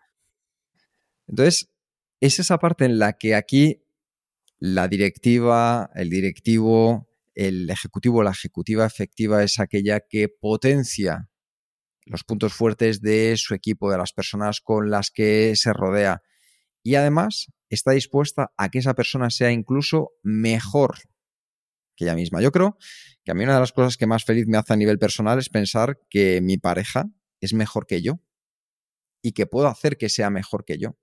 Entonces, es esa parte en la que aquí la directiva, el directivo, el ejecutivo, la ejecutiva efectiva es aquella que potencia los puntos fuertes de su equipo, de las personas con las que se rodea. Y además está dispuesta a que esa persona sea incluso mejor que ella misma. Yo creo que a mí una de las cosas que más feliz me hace a nivel personal es pensar que mi pareja es mejor que yo y que puedo hacer que sea mejor que yo.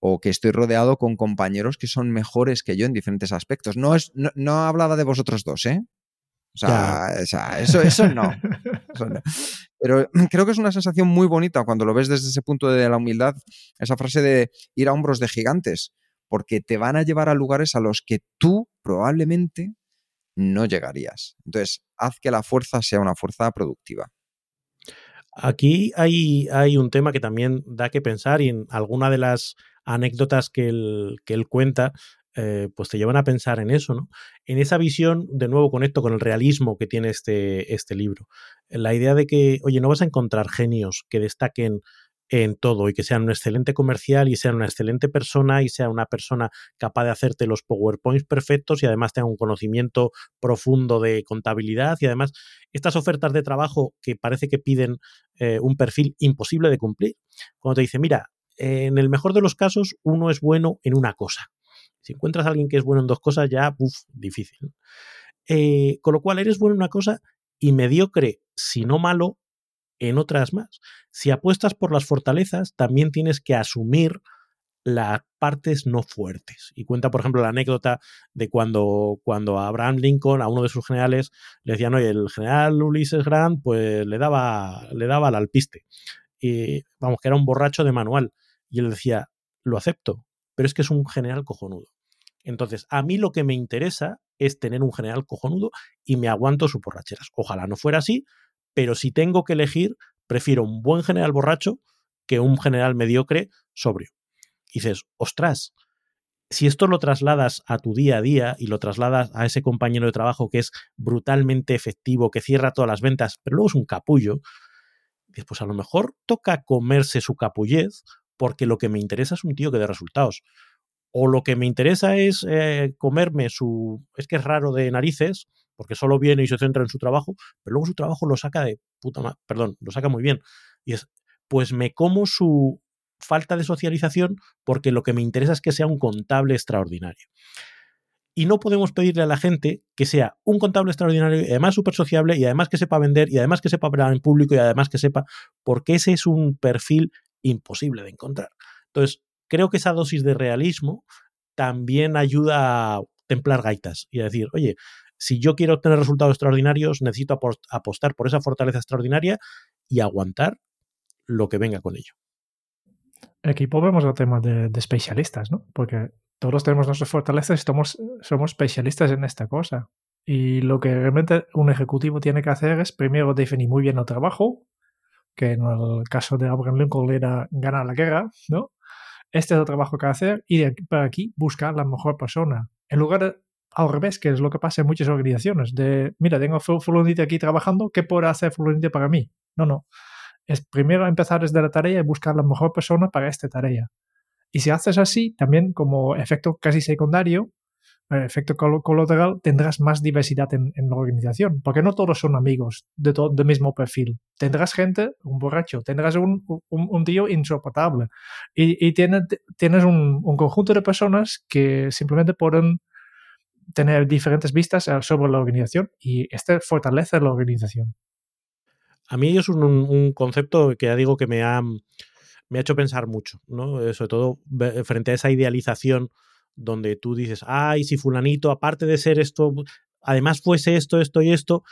O que estoy rodeado con compañeros que son mejores que yo en diferentes aspectos. No, es, no, hablaba de vosotros dos, ¿eh? O sea, eso, eso no. Pero creo que es una sensación muy bonita cuando lo ves desde ese punto de la humildad, esa frase de ir a hombros de gigantes, porque te van a llevar a lugares a los que tú probablemente no llegarías. Entonces, haz que la fuerza sea una fuerza productiva. Aquí hay, hay un tema que también da que pensar y en alguna de las anécdotas que que él cuenta, eh, pues te llevan a pensar en eso, ¿no? En esa visión, de nuevo conecto con el realismo que tiene este, este libro. La idea de que, oye, no vas a encontrar genios que destaquen en todo y que sean un excelente comercial y sean una excelente persona y sea una persona capaz de hacerte los PowerPoints perfectos y además tenga un conocimiento profundo de contabilidad y además estas ofertas de trabajo que parece que piden eh, un perfil imposible de cumplir. Cuando te dice, mira, en el mejor de los casos uno es bueno en una cosa. Si encuentras a alguien que es bueno en dos cosas ya, uff, difícil. Eh, con lo cual eres bueno en una cosa y mediocre, si no malo, en otras más. Si apuestas por las fortalezas, también tienes que asumir las partes no fuertes. Y cuenta, por ejemplo, la anécdota de cuando, cuando Abraham Lincoln, a uno de sus generales, le decían, oye, el general Ulises Grant, pues le daba, le daba al alpiste. Y vamos, que era un borracho de manual. Y él decía, lo acepto, pero es que es un general cojonudo. Entonces, a mí lo que me interesa es tener un general cojonudo y me aguanto sus borracheras. Ojalá no fuera así, pero si tengo que elegir, prefiero un buen general borracho que un general mediocre sobrio. Y dices, ostras, si esto lo trasladas a tu día a día y lo trasladas a ese compañero de trabajo que es brutalmente efectivo, que cierra todas las ventas, pero luego es un capullo, pues a lo mejor toca comerse su capullez porque lo que me interesa es un tío que dé resultados. O lo que me interesa es eh, comerme su... Es que es raro de narices, porque solo viene y se centra en su trabajo, pero luego su trabajo lo saca de puta madre, perdón, lo saca muy bien. Y es, pues me como su falta de socialización porque lo que me interesa es que sea un contable extraordinario. Y no podemos pedirle a la gente que sea un contable extraordinario y además súper sociable y además que sepa vender y además que sepa hablar en público y además que sepa, porque ese es un perfil imposible de encontrar. Entonces, creo que esa dosis de realismo también ayuda a templar gaitas y a decir, oye, si yo quiero obtener resultados extraordinarios, necesito apostar por esa fortaleza extraordinaria y aguantar lo que venga con ello. Aquí volvemos al tema de, especialistas, ¿no? Porque todos tenemos nuestras fortalezas y somos, somos especialistas en esta cosa. Y lo que realmente un ejecutivo tiene que hacer es primero definir muy bien el trabajo, que en el caso de Abraham Lincoln era ganar la guerra, ¿no? Este es el trabajo que hacer y para aquí buscar la mejor persona. En lugar de al revés, que es lo que pasa en muchas organizaciones, de, mira, tengo fulanito aquí trabajando, ¿qué puede hacer fulanito para mí? No, no. Es primero empezar desde la tarea y buscar la mejor persona para esta tarea. Y si haces así, también como efecto casi secundario, efecto colateral, tendrás más diversidad en, la organización, porque no todos son amigos de del mismo perfil. Tendrás gente, un borracho, tendrás un, un, tío insoportable y, tienes, un, un, conjunto de personas que simplemente pueden tener diferentes vistas eh, sobre la organización y este fortalece la organización. A mí es un, concepto que ya digo que me ha, me ha hecho pensar mucho, ¿no? Eh, sobre todo frente a esa idealización donde tú dices, ay, si fulanito, aparte de ser esto, además fuese esto, esto y esto,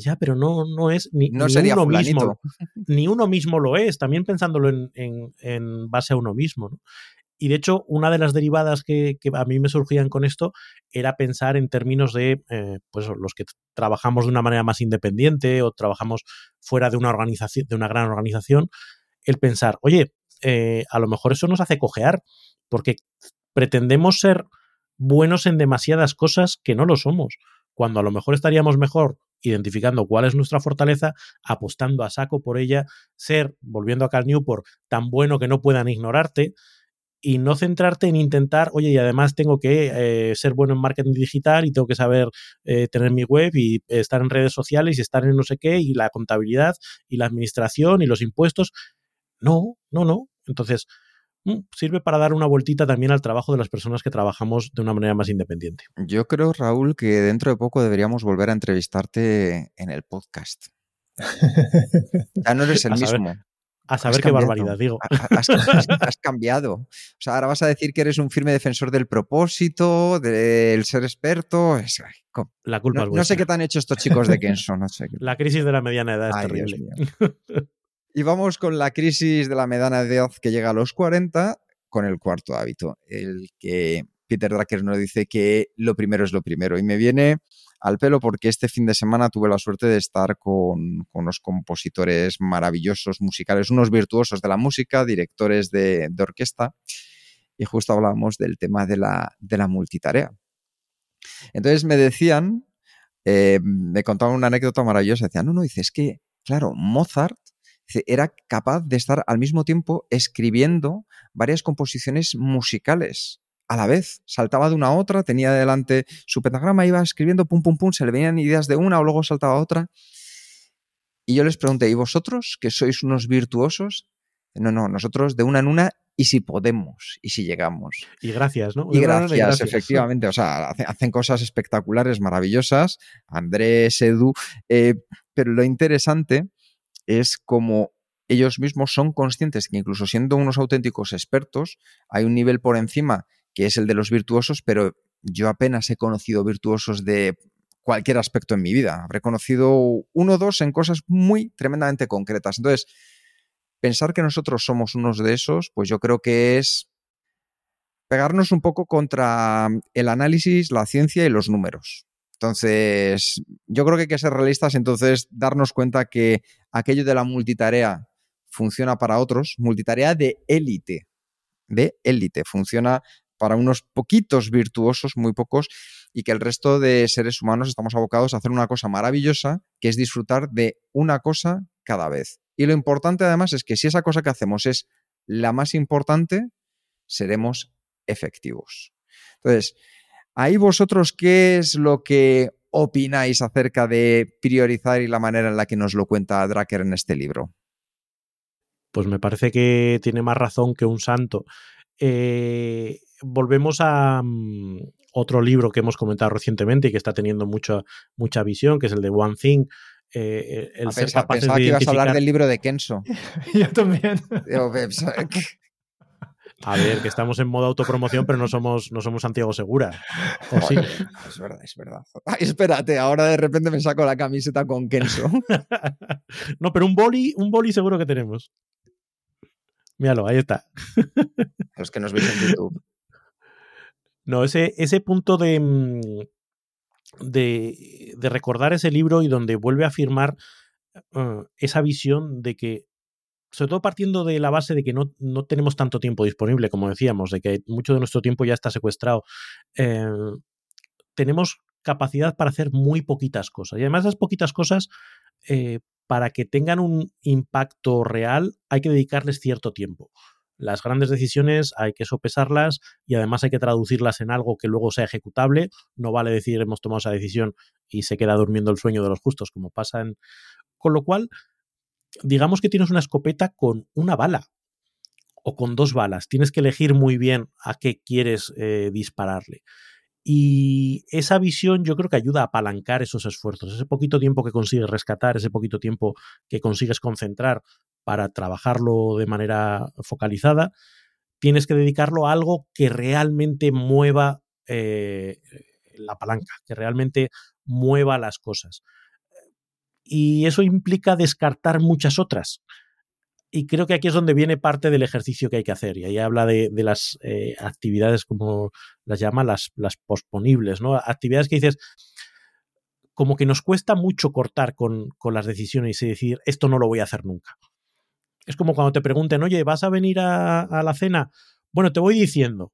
ya, pero no, no es ni, no sería uno mismo. Ni uno mismo lo es, también pensándolo en, base a uno mismo. Y de hecho, una de las derivadas que, a mí me surgían con esto era pensar en términos de eh, pues los que trabajamos de una manera más independiente o trabajamos fuera de una organización, de una gran organización, el pensar, oye, eh, a lo mejor eso nos hace cojear, porque pretendemos ser buenos en demasiadas cosas que no lo somos, cuando a lo mejor estaríamos mejor identificando cuál es nuestra fortaleza, apostando a saco por ella, ser, volviendo a Cal Newport, tan bueno que no puedan ignorarte y no centrarte en intentar, oye, y además tengo que eh, ser bueno en marketing digital y tengo que saber eh, tener mi web y estar en redes sociales y estar en no sé qué y la contabilidad y la administración y los impuestos. No, no, no. Entonces, sirve para dar una vueltita también al trabajo de las personas que trabajamos de una manera más independiente. Yo creo, Raúl, que dentro de poco deberíamos volver a entrevistarte en el podcast. ya no eres el mismo. A saber qué barbaridad, digo. Has, cambiado. O sea, ahora vas a decir que eres un firme defensor del propósito, del ser experto. la culpa no, es. No sé qué te han hecho estos chicos de Kenso. No sé La crisis de la mediana edad es terrible. Y vamos con la crisis de la mediana edad que llega a los 40 con el cuarto hábito, el que Peter Drucker nos dice que lo primero es lo primero. Y me viene al pelo porque este fin de semana tuve la suerte de estar con, unos compositores maravillosos musicales, unos virtuosos de la música, directores de, orquesta, y justo hablábamos del tema de la, multitarea. Entonces me decían, eh, me contaban una anécdota maravillosa, decían, no, no, dice, es que, claro, Mozart era capaz de estar al mismo tiempo escribiendo varias composiciones musicales a la vez, saltaba de una a otra, tenía delante su pentagrama, iba escribiendo pum, pum, pum, se le venían ideas de una o luego saltaba a otra. Y yo les pregunté, ¿y vosotros que sois unos virtuosos? No, no, nosotros de una en una y si podemos y si llegamos. Y gracias, ¿no? Y gracias, efectivamente. O sea, hacen cosas espectaculares, maravillosas. Andrés, Edu. Eh, pero lo interesante es como ellos mismos son conscientes que incluso siendo unos auténticos expertos, hay un nivel por encima que es el de los virtuosos, pero yo apenas he conocido virtuosos de cualquier aspecto en mi vida. Habré conocido uno o dos en cosas muy tremendamente concretas. Entonces, pensar que nosotros somos unos de esos, pues yo creo que es pegarnos un poco contra el análisis, la ciencia y los números. Entonces, yo creo que hay que ser realistas, entonces darnos cuenta que aquello de la multitarea funciona para otros, multitarea de élite, de élite, funciona para unos poquitos virtuosos, muy pocos, y que el resto de seres humanos estamos abocados a hacer una cosa maravillosa, que es disfrutar de una cosa cada vez. Y lo importante además es que si esa cosa que hacemos es la más importante, seremos efectivos. Entonces, ahí vosotros, ¿qué es lo que opináis acerca de priorizar y la manera en la que nos lo cuenta Dracker en este libro? Pues me parece que tiene más razón que un santo. Eh, volvemos a mm, otro libro que hemos comentado recientemente y que está teniendo mucha, mucha visión, que es el de One Thing. Eh, el ser pensaba, que ibas a hablar del libro de Kenso. Yo también. A ver, que estamos en modo autopromoción, pero no somos, no somos Santiago Segura. Es verdad, es verdad. espérate, ahora de repente me saco la camiseta con Kenso. no, pero un boli, un boli seguro que tenemos. Míralo, ahí está. Los que nos veis en YouTube. No, ese, ese punto de, mm, de, de, recordar ese libro y donde vuelve a afirmar uh, esa visión de que, sobre todo partiendo de la base de que no, no, tenemos tanto tiempo disponible, como decíamos, de que mucho de nuestro tiempo ya está secuestrado, eh, tenemos capacidad para hacer muy poquitas cosas. Y además esas poquitas cosas eh, para que tengan un impacto real hay que dedicarles cierto tiempo. Las grandes decisiones hay que sopesarlas y además hay que traducirlas en algo que luego sea ejecutable. No vale decir hemos tomado esa decisión y se queda durmiendo el sueño de los justos, como pasa en... Con lo cual, digamos que tienes una escopeta con una bala o con dos balas. Tienes que elegir muy bien a qué quieres eh, dispararle. Y esa visión yo creo que ayuda a apalancar esos esfuerzos, ese poquito tiempo que consigues rescatar, ese poquito tiempo que consigues concentrar para trabajarlo de manera focalizada, tienes que dedicarlo a algo que realmente mueva eh, la palanca, que realmente mueva las cosas. Y eso implica descartar muchas otras. Y creo que aquí es donde viene parte del ejercicio que hay que hacer. Y ahí habla de, las eh, actividades, como las llama, las, las posponibles, ¿no? Actividades que dices, como que nos cuesta mucho cortar con, las decisiones y decir, esto no lo voy a hacer nunca. Es como cuando te pregunten, oye, ¿vas a venir a, a la cena? Bueno, te voy diciendo,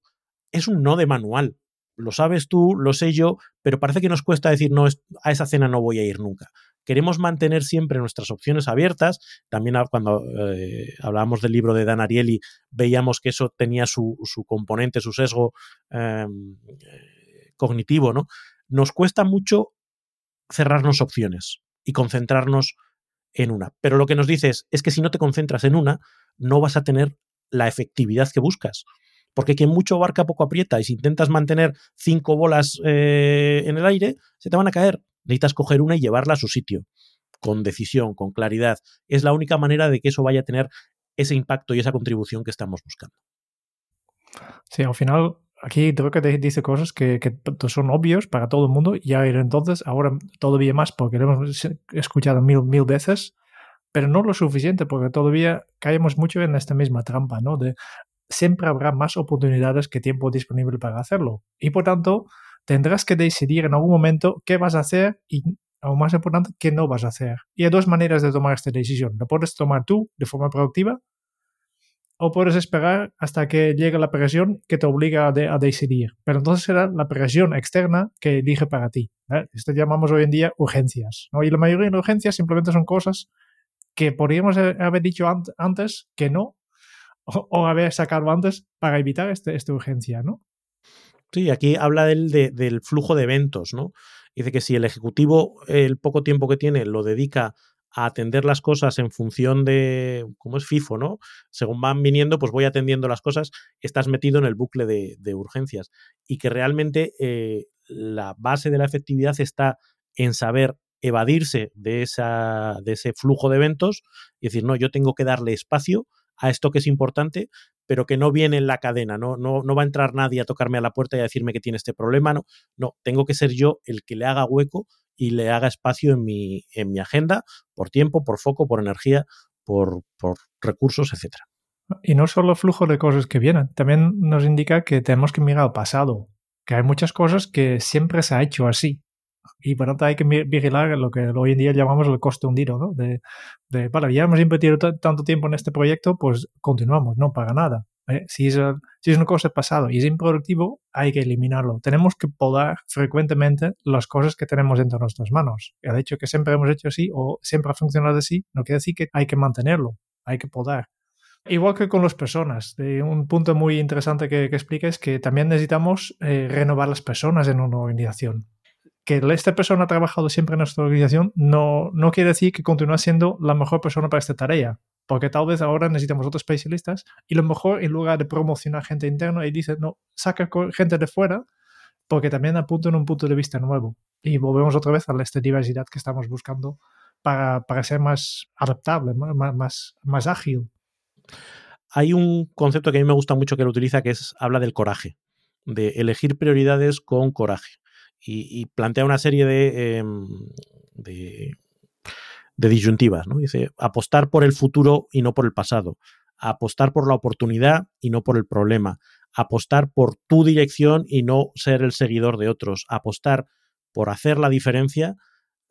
es un no de manual. Lo sabes tú, lo sé yo, pero parece que nos cuesta decir, no, a esa cena no voy a ir nunca. Queremos mantener siempre nuestras opciones abiertas. También cuando eh, hablábamos del libro de Dan Ariely, veíamos que eso tenía su, componente, su sesgo em, eh, cognitivo, ¿no? Nos cuesta mucho cerrarnos opciones y concentrarnos en una. Pero lo que nos dice es, que si no te concentras en una, no vas a tener la efectividad que buscas. Porque quien mucho barca poco aprieta y si intentas mantener cinco bolas eh, en el aire, se te van a caer. Necesitas coger una y llevarla a su sitio, con decisión, con claridad. Es la única manera de que eso vaya a tener ese impacto y esa contribución que estamos buscando. Sí, al final aquí creo que dice cosas que, son obvios para todo el mundo, era entonces, ahora todavía más porque lo hemos escuchado mil, mil veces, pero no lo suficiente porque todavía caemos mucho en esta misma trampa, ¿no? De siempre habrá más oportunidades que tiempo disponible para hacerlo. Y por tanto, tendrás que decidir en algún momento qué vas a hacer y, aún más importante, qué no vas a hacer. Y hay dos maneras de tomar esta decisión. La puedes tomar tú de forma productiva o puedes esperar hasta que llegue la presión que te obliga a, decidir. Pero entonces será la presión externa que elige para ti. Esto llamamos hoy en día urgencias. Y la mayoría de urgencias simplemente son cosas que podríamos haber dicho antes que no o, haber sacado antes para evitar este, esta urgencia, ¿no? Sí, aquí habla del, del flujo de eventos, ¿no? Dice que si el ejecutivo el poco tiempo que tiene lo dedica a atender las cosas en función de, como es FIFO, ¿no? Según van viniendo, pues voy atendiendo las cosas, estás metido en el bucle de, urgencias. Y que realmente eh, la base de la efectividad está en saber evadirse de, esa, de ese flujo de eventos y decir, no, yo tengo que darle espacio a esto que es importante, pero que no viene en la cadena, ¿no? No, no va a entrar nadie a tocarme a la puerta y a decirme que tiene este problema, no, no, tengo que ser yo el que le haga hueco y le haga espacio en mi, en mi agenda por tiempo, por foco, por energía, por, por recursos, etcétera. Y no solo flujo de cosas que vienen, también nos indica que tenemos que mirar al pasado, que hay muchas cosas que siempre se ha hecho así. Y por tanto hay que vigilar lo que hoy en día llamamos el coste hundido, ¿no? De, de vale, ya hemos invertido tanto tiempo en este proyecto, pues continuamos, no paga nada. ¿eh? Si, es, si es una cosa pasado y es improductivo, hay que eliminarlo. Tenemos que podar frecuentemente las cosas que tenemos entre nuestras manos. El hecho que siempre hemos hecho así o siempre ha funcionado así, no quiere decir que hay que mantenerlo, hay que podar. Igual que con las personas, un punto muy interesante que, que explica es que también necesitamos eh, renovar las personas en una organización que esta persona ha trabajado siempre en nuestra organización no, no quiere decir que continúe siendo la mejor persona para esta tarea, porque tal vez ahora necesitamos otros especialistas y lo mejor en lugar de promocionar gente interna y dice, no, saca gente de fuera porque también apunta en un punto de vista nuevo. Y volvemos otra vez a esta diversidad que estamos buscando para, para ser más adaptable, más, más, más ágil. Hay un concepto que a mí me gusta mucho que lo utiliza que es habla del coraje, de elegir prioridades con coraje y, plantea una serie em, de, de, disyuntivas. ¿no? Dice, apostar por el futuro y no por el pasado, apostar por la oportunidad y no por el problema, apostar por tu dirección y no ser el seguidor de otros, apostar por hacer la diferencia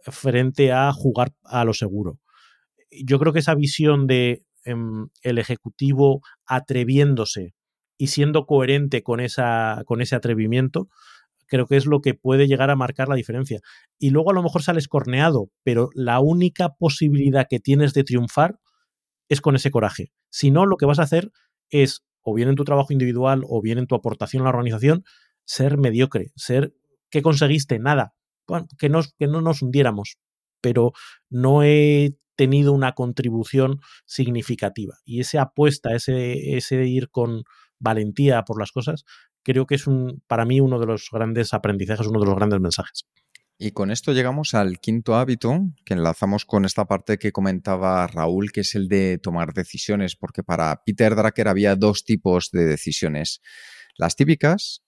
frente a jugar a lo seguro. Yo creo que esa visión de em, el ejecutivo atreviéndose y siendo coherente con, esa, con ese atrevimiento, creo que es lo que puede llegar a marcar la diferencia. Y luego a lo mejor sales corneado, pero la única posibilidad que tienes de triunfar es con ese coraje. Si no, lo que vas a hacer es, o bien en tu trabajo individual, o bien en tu aportación a la organización, ser mediocre, ser que conseguiste nada, que, que no nos hundiéramos, pero no he tenido una contribución significativa. Y esa apuesta, ese, ese ir con valentía por las cosas, creo que es un, para mí uno de los grandes aprendizajes, uno de los grandes mensajes. Y con esto llegamos al quinto hábito, que enlazamos con esta parte que comentaba Raúl, que es el de tomar decisiones, porque para Peter Drucker había dos tipos de decisiones. Las típicas,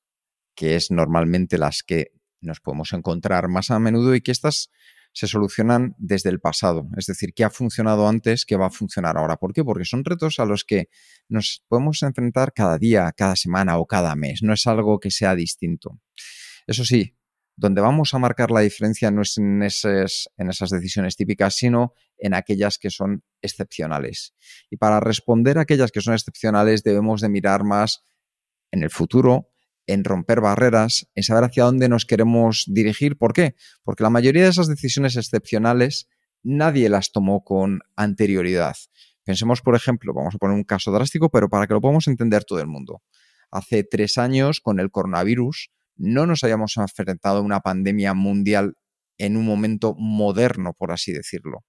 que es normalmente las que nos podemos encontrar más a menudo y que estas se solucionan desde el pasado, es decir, qué ha funcionado antes, qué va a funcionar ahora. ¿Por qué? Porque son retos a los que nos podemos enfrentar cada día, cada semana o cada mes, no es algo que sea distinto. Eso sí, donde vamos a marcar la diferencia no es en esas, en esas decisiones típicas, sino en aquellas que son excepcionales. Y para responder a aquellas que son excepcionales debemos de mirar más en el futuro, en romper barreras, en saber hacia dónde nos queremos dirigir. ¿Por qué? Porque la mayoría de esas decisiones excepcionales nadie las tomó con anterioridad. Pensemos, por ejemplo, vamos a poner un caso drástico, pero para que lo podamos entender todo el mundo. Hace tres años, con el coronavirus, no nos hayamos enfrentado a una pandemia mundial en un momento moderno, por así decirlo.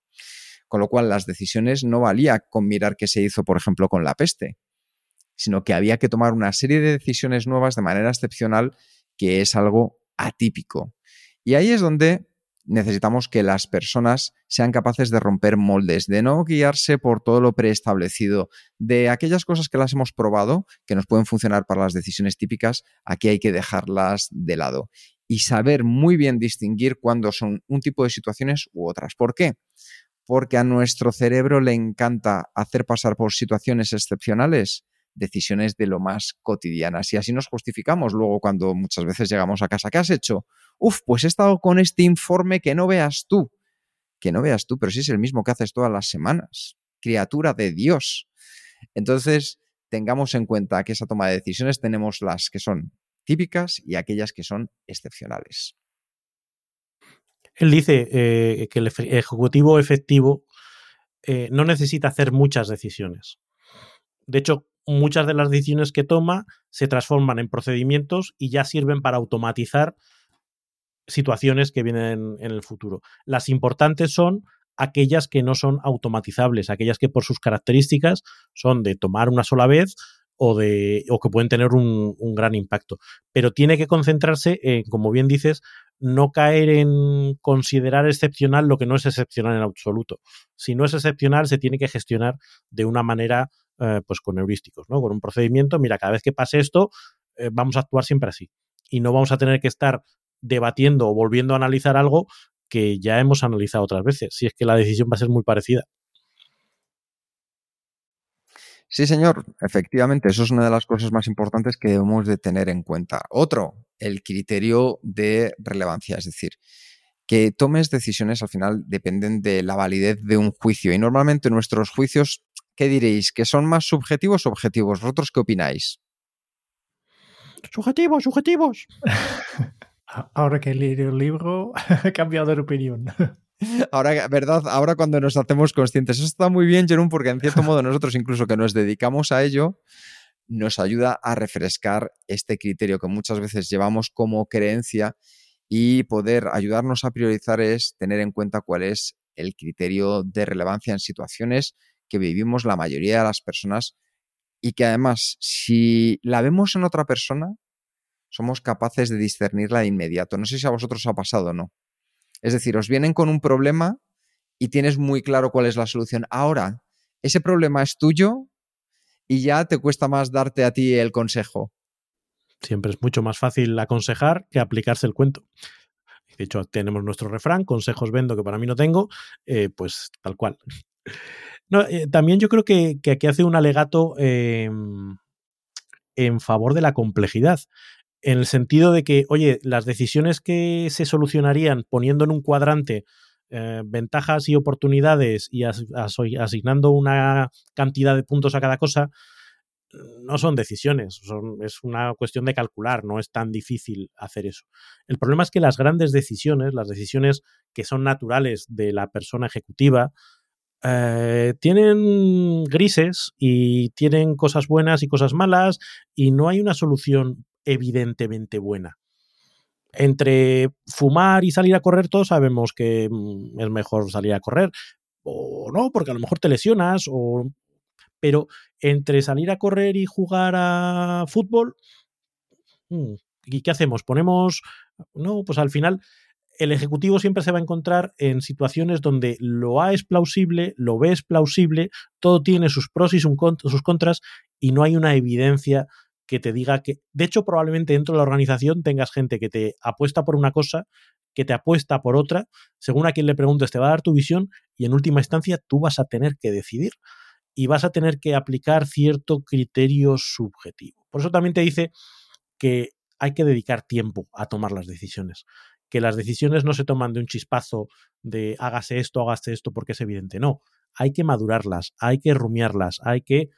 Con lo cual, las decisiones no valía con mirar qué se hizo, por ejemplo, con la peste, sino que había que tomar una serie de decisiones nuevas de manera excepcional, que es algo atípico. Y ahí es donde necesitamos que las personas sean capaces de romper moldes, de no guiarse por todo lo preestablecido, de aquellas cosas que las hemos probado, que nos pueden funcionar para las decisiones típicas, aquí hay que dejarlas de lado y saber muy bien distinguir cuándo son un tipo de situaciones u otras. ¿Por qué? Porque a nuestro cerebro le encanta hacer pasar por situaciones excepcionales decisiones de lo más cotidianas. Y así nos justificamos luego cuando muchas veces llegamos a casa. ¿Qué has hecho? Uf, pues he estado con este informe que no veas tú. Que no veas tú, pero sí es el mismo que haces todas las semanas. Criatura de Dios. Entonces, tengamos en cuenta que esa toma de decisiones tenemos las que son típicas y aquellas que son excepcionales. Él dice eh, que el ejecutivo efectivo eh, no necesita hacer muchas decisiones. De hecho, muchas de las decisiones que toma se transforman en procedimientos y ya sirven para automatizar situaciones que vienen en el futuro. Las importantes son aquellas que no son automatizables, aquellas que por sus características son de tomar una sola vez o, de, o que pueden tener un, un, gran impacto. Pero tiene que concentrarse en, como bien dices, no caer en considerar excepcional lo que no es excepcional en absoluto. Si no es excepcional, se tiene que gestionar de una manera eh, pues con heurísticos, ¿no? Con un procedimiento, mira, cada vez que pase esto, eh, vamos a actuar siempre así. Y no vamos a tener que estar debatiendo o volviendo a analizar algo que ya hemos analizado otras veces, si es que la decisión va a ser muy parecida. Sí, señor, efectivamente, eso es una de las cosas más importantes que debemos de tener en cuenta. Otro, el criterio de relevancia, es decir, que tomes decisiones al final dependen de la validez de un juicio y normalmente nuestros juicios ¿qué diréis? ¿Que son más subjetivos o objetivos? ¿Vosotros qué opináis? Subjetivos, subjetivos. Ahora que he leído el libro, he cambiado de opinión. Ahora, ¿verdad? Ahora cuando nos hacemos conscientes. Eso está muy bien, Jerón, porque en cierto modo nosotros incluso que nos dedicamos a ello, nos ayuda a refrescar este criterio que muchas veces llevamos como creencia y poder ayudarnos a priorizar es tener en cuenta cuál es el criterio de relevancia en situaciones que vivimos la mayoría de las personas y que además, si la vemos en otra persona, somos capaces de discernirla de inmediato. No sé si a vosotros os ha pasado o no. Es decir, os vienen con un problema y tienes muy claro cuál es la solución. Ahora, ese problema es tuyo y ya te cuesta más darte a ti el consejo. Siempre es mucho más fácil aconsejar que aplicarse el cuento. De hecho, tenemos nuestro refrán, consejos vendo que para mí no tengo, eh, pues tal cual. No, eh, también yo creo que, aquí hace un alegato em, en favor de la complejidad, en el sentido de que, oye, las decisiones que se solucionarían poniendo en un cuadrante eh, ventajas y oportunidades y asignando una cantidad de puntos a cada cosa, no son decisiones, es una cuestión de calcular, no es tan difícil hacer eso. El problema es que las grandes decisiones, las decisiones que son naturales de la persona ejecutiva, eh, tienen grises y tienen cosas buenas y cosas malas y no hay una solución evidentemente buena. Entre fumar y salir a correr, todos sabemos que mm, es mejor salir a correr, o no, porque a lo mejor te lesionas, o... pero entre salir a correr y jugar a fútbol, mm, ¿y qué hacemos? Ponemos, no, pues al final el ejecutivo siempre se va a encontrar en situaciones donde lo A es plausible, lo B es plausible, todo tiene sus pros y sus contras y no hay una evidencia que te diga que, de hecho, probablemente dentro de la organización tengas gente que te apuesta por una cosa, que te apuesta por otra, según a quien le preguntes te va a dar tu visión y en última instancia tú vas a tener que decidir y vas a tener que aplicar cierto criterio subjetivo. Por eso también te dice que hay que dedicar tiempo a tomar las decisiones, que las decisiones no se toman de un chispazo de hágase esto, hágase esto porque es evidente, no, hay que madurarlas, hay que rumiarlas, hay que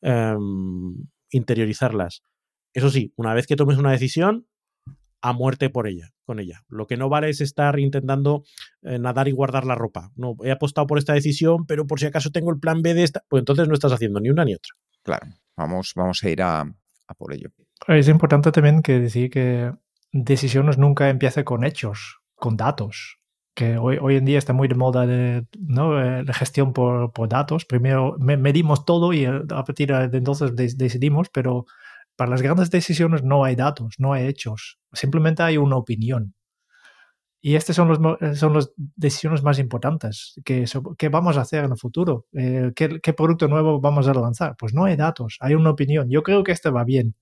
em, interiorizarlas. Eso sí, una vez que tomes una decisión, a muerte por ella, con ella. Lo que no vale es estar intentando eh, nadar y guardar la ropa. No, he apostado por esta decisión, pero por si acaso tengo el plan B de esta, pues entonces no estás haciendo ni una ni otra. Claro, vamos, vamos a ir a, por ello. Es importante también que decir que decisiones nunca empiezan con hechos, con datos. Que hoy, hoy en día está muy de moda ¿no? Eh, la gestión por, por datos. Primero medimos todo y a partir de entonces decidimos, pero para las grandes decisiones no hay datos, no hay hechos, simplemente hay una opinión. Y estas son, los, son las decisiones más importantes. ¿Qué, qué vamos a hacer en el futuro? Eh, ¿qué, ¿qué, producto nuevo vamos a lanzar? Pues no hay datos, hay una opinión. Yo creo que esto va bien.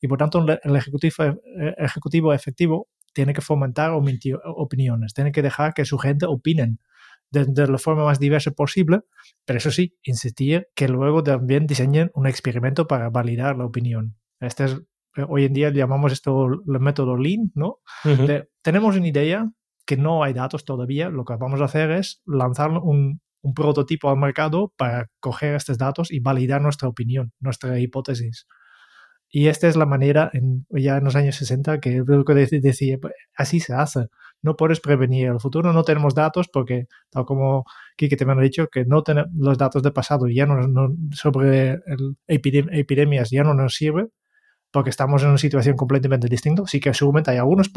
Y por tanto, el ejecutivo, eh, ejecutivo efectivo tiene que fomentar opiniones, tiene que dejar que su gente opinen de, de, la forma más diversa posible, pero eso sí, insistir que luego también diseñen un experimento para validar la opinión. Este es, eh, hoy en día llamamos esto el método Lean, ¿no? tenemos una idea que no hay datos todavía, lo que vamos a hacer es lanzar un, un prototipo al mercado para coger estos datos y validar nuestra opinión, nuestra hipótesis. Y esta es la manera, en, ya en los años 60, que lo que decía, pues, así se hace. No puedes prevenir el futuro, no tenemos datos porque, tal como Kike te me ha dicho, que no tenemos los datos del pasado ya no, sobre el epidemias ya no nos sirve porque estamos en una situación completamente distinta. Sí que seguramente hay algunos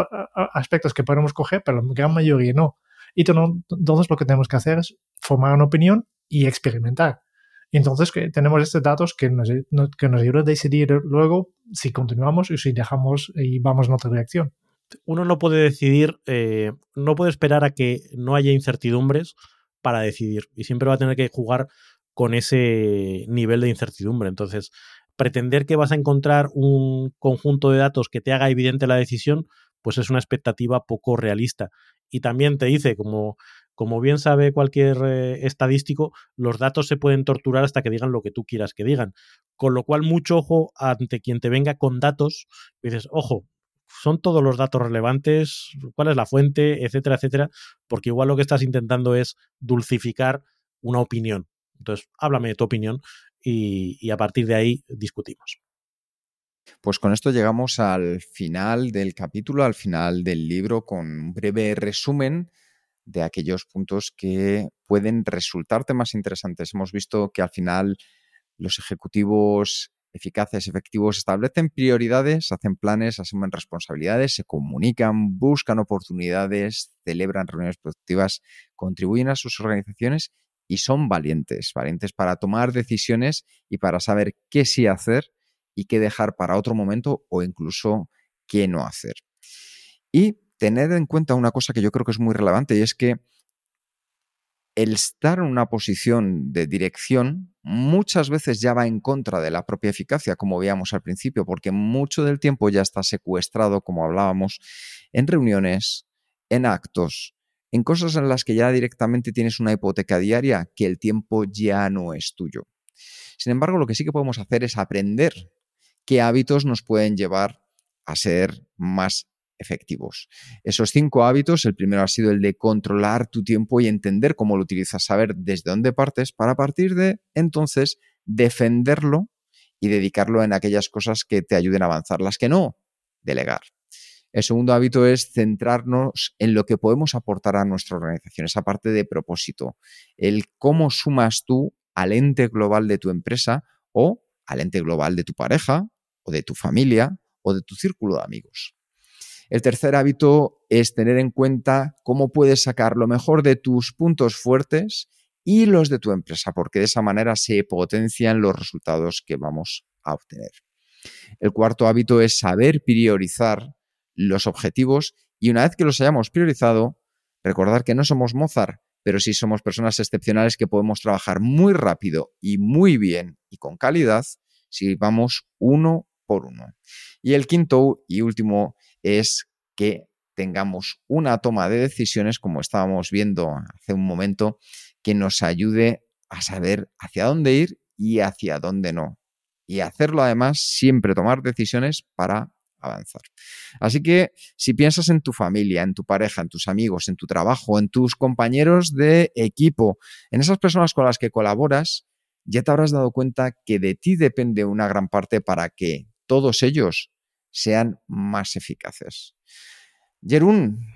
aspectos que podemos coger, pero la gran mayoría no. Y entonces lo que tenemos que hacer es formar una opinión y experimentar. Y entonces que tenemos estos datos que nos, que nos ayudan a decidir luego si continuamos o si dejamos y vamos en otra dirección. Uno no puede decidir, eh, no puede esperar a que no haya incertidumbres para decidir y siempre va a tener que jugar con ese nivel de incertidumbre. Entonces, pretender que vas a encontrar un conjunto de datos que te haga evidente la decisión, pues es una expectativa poco realista. Y también te dice, como, como bien sabe cualquier eh, estadístico, los datos se pueden torturar hasta que digan lo que tú quieras que digan. Con lo cual, mucho ojo ante quien te venga con datos. dices, ojo, son todos los datos relevantes, cuál es la fuente, etcétera, etcétera, porque igual lo que estás intentando es dulcificar una opinión. Entonces, háblame de tu opinión y, a partir de ahí discutimos. Pues con esto llegamos al final del capítulo, al final del libro, con un breve resumen de aquellos puntos que pueden resultarte más interesantes. Hemos visto que al final los ejecutivos eficaces, efectivos, establecen prioridades, hacen planes, asumen responsabilidades, se comunican, buscan oportunidades, celebran reuniones productivas, contribuyen a sus organizaciones y son valientes, valientes para tomar decisiones y para saber qué sí hacer y qué dejar para otro momento o incluso qué no hacer. Y tener en cuenta una cosa que yo creo que es muy relevante y es que el estar en una posición de dirección muchas veces ya va en contra de la propia eficacia, como veíamos al principio, porque mucho del tiempo ya está secuestrado, como hablábamos, en reuniones, en actos, en cosas en las que ya directamente tienes una hipoteca diaria, que el tiempo ya no es tuyo. Sin embargo, lo que sí que podemos hacer es aprender qué hábitos nos pueden llevar a ser más efectivos. Esos cinco hábitos, el primero ha sido el de controlar tu tiempo y entender cómo lo utilizas, saber desde dónde partes para partir de entonces defenderlo y dedicarlo en aquellas cosas que te ayuden a avanzar, las que no, delegar. El segundo hábito es centrarnos en lo que podemos aportar a nuestra organización, esa parte de propósito, el cómo sumas tú al ente global de tu empresa o al ente global de tu pareja o de tu familia o de tu círculo de amigos. El tercer hábito es tener en cuenta cómo puedes sacar lo mejor de tus puntos fuertes y los de tu empresa, porque de esa manera se potencian los resultados que vamos a obtener. El cuarto hábito es saber priorizar los objetivos Y una vez que los hayamos priorizado, recordar que no somos Mozart, pero sí somos personas excepcionales que podemos trabajar muy rápido y muy bien y con calidad si vamos uno por uno. Y el quinto y último es que tengamos una toma de decisiones, como estábamos viendo hace un momento, que nos ayude a saber hacia dónde ir y hacia dónde no. Y hacerlo además siempre tomar decisiones para avanzar. Así que si piensas en tu familia, en tu pareja, en tus amigos, en tu trabajo, en tus compañeros de equipo, en esas personas con las que colaboras, ya te habrás dado cuenta que de ti depende una gran parte para que todos ellos sean más eficaces. Jerún,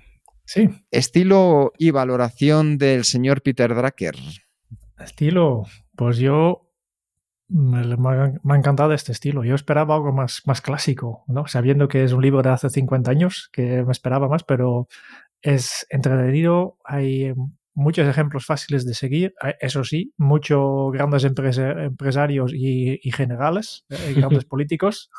sí. estilo y valoración del señor Peter Drucker. Estilo, pues yo me, ha encantado este estilo. Yo esperaba algo más, más clásico, ¿no? Sabiendo que es un libro de hace 50 años, que me esperaba más, pero es entretenido, hay muchos ejemplos fáciles de seguir, eso sí, muchos grandes empresarios y, generales, eh, grandes políticos,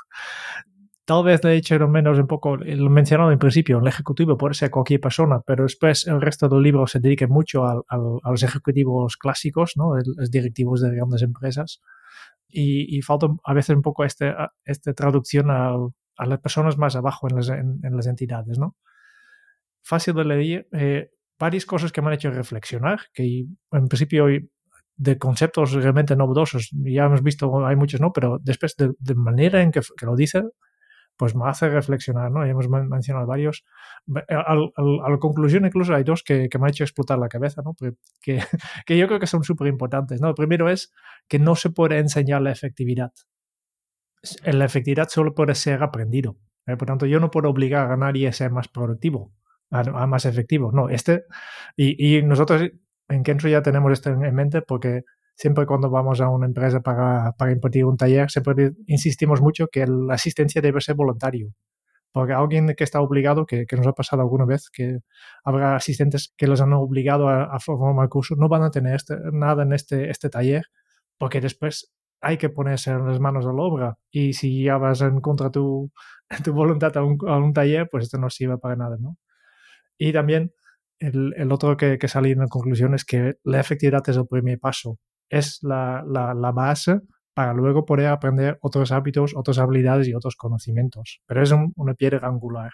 Tal vez le hecho menos un poco, lo mencionado en principio, el ejecutivo puede ser cualquier persona, pero después el resto del libro se dedica mucho a, los ejecutivos clásicos, ¿no? los directivos de grandes empresas. Y, falta a veces un poco este, esta traducción a, las personas más abajo en las, en, las entidades. ¿no? Fácil de leer, eh, varias cosas que me han hecho reflexionar, que en principio de conceptos realmente novedosos, ya hemos visto, hay muchos no, pero después de, manera en que, que lo dice, pues me hace reflexionar, ¿no? Y hemos mencionado varios. Eh, a la conclusión incluso hay dos que, me han hecho explotar la cabeza, ¿no? Que, que yo creo que son súper importantes, ¿no? El primero es que no se puede enseñar la efectividad. La efectividad solo puede ser aprendido. ¿eh? Por tanto, yo no puedo obligar a nadie a ser más productivo, a, más efectivo. No, este, y, y nosotros en Kenzo ya tenemos esto en mente porque siempre cuando vamos a una empresa para, para impartir un taller, siempre insistimos mucho que la asistencia debe ser voluntario. Porque alguien que está obligado, que, que nos ha pasado alguna vez, que habrá asistentes que los han obligado a, a formar el curso, no van a tener este, nada en este, este taller, porque después hay que ponerse en las manos a la obra. Y si ya vas en contra tu, tu voluntad a un, a un taller, pues esto no sirve para nada, ¿no? Y también el, el otro que, que salí en la conclusión es que la efectividad es el primer paso es la, la, base para luego poder aprender otros hábitos, otras habilidades y otros conocimientos. Pero es una piedra angular.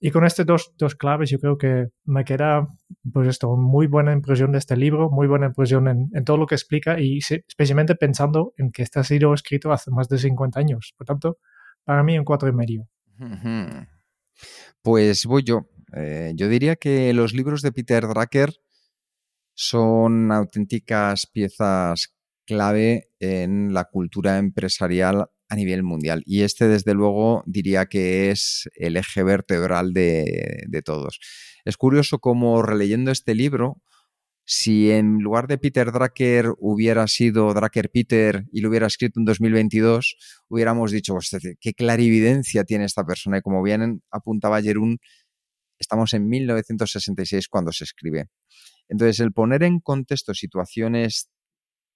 Y con estas dos, dos, claves yo creo que me queda pues esto, muy buena impresión de este libro, muy buena impresión en, en todo lo que explica y especialmente pensando en que este ha sido escrito hace más de 50 años. Por tanto, para mí un cuatro y medio. Pues voy yo. Eh, yo diría que los libros de Peter Drucker son auténticas piezas clave en la cultura empresarial a nivel mundial. Y este, desde luego, diría que es el eje vertebral de, todos. Es curioso cómo releyendo este libro, si en lugar de Peter Drucker hubiera sido Drucker Peter y lo hubiera escrito en 2022, hubiéramos dicho, qué clarividencia tiene esta persona. Y como bien apuntaba Jerún, estamos en 1966 cuando se escribe. Entonces, el poner en contexto situaciones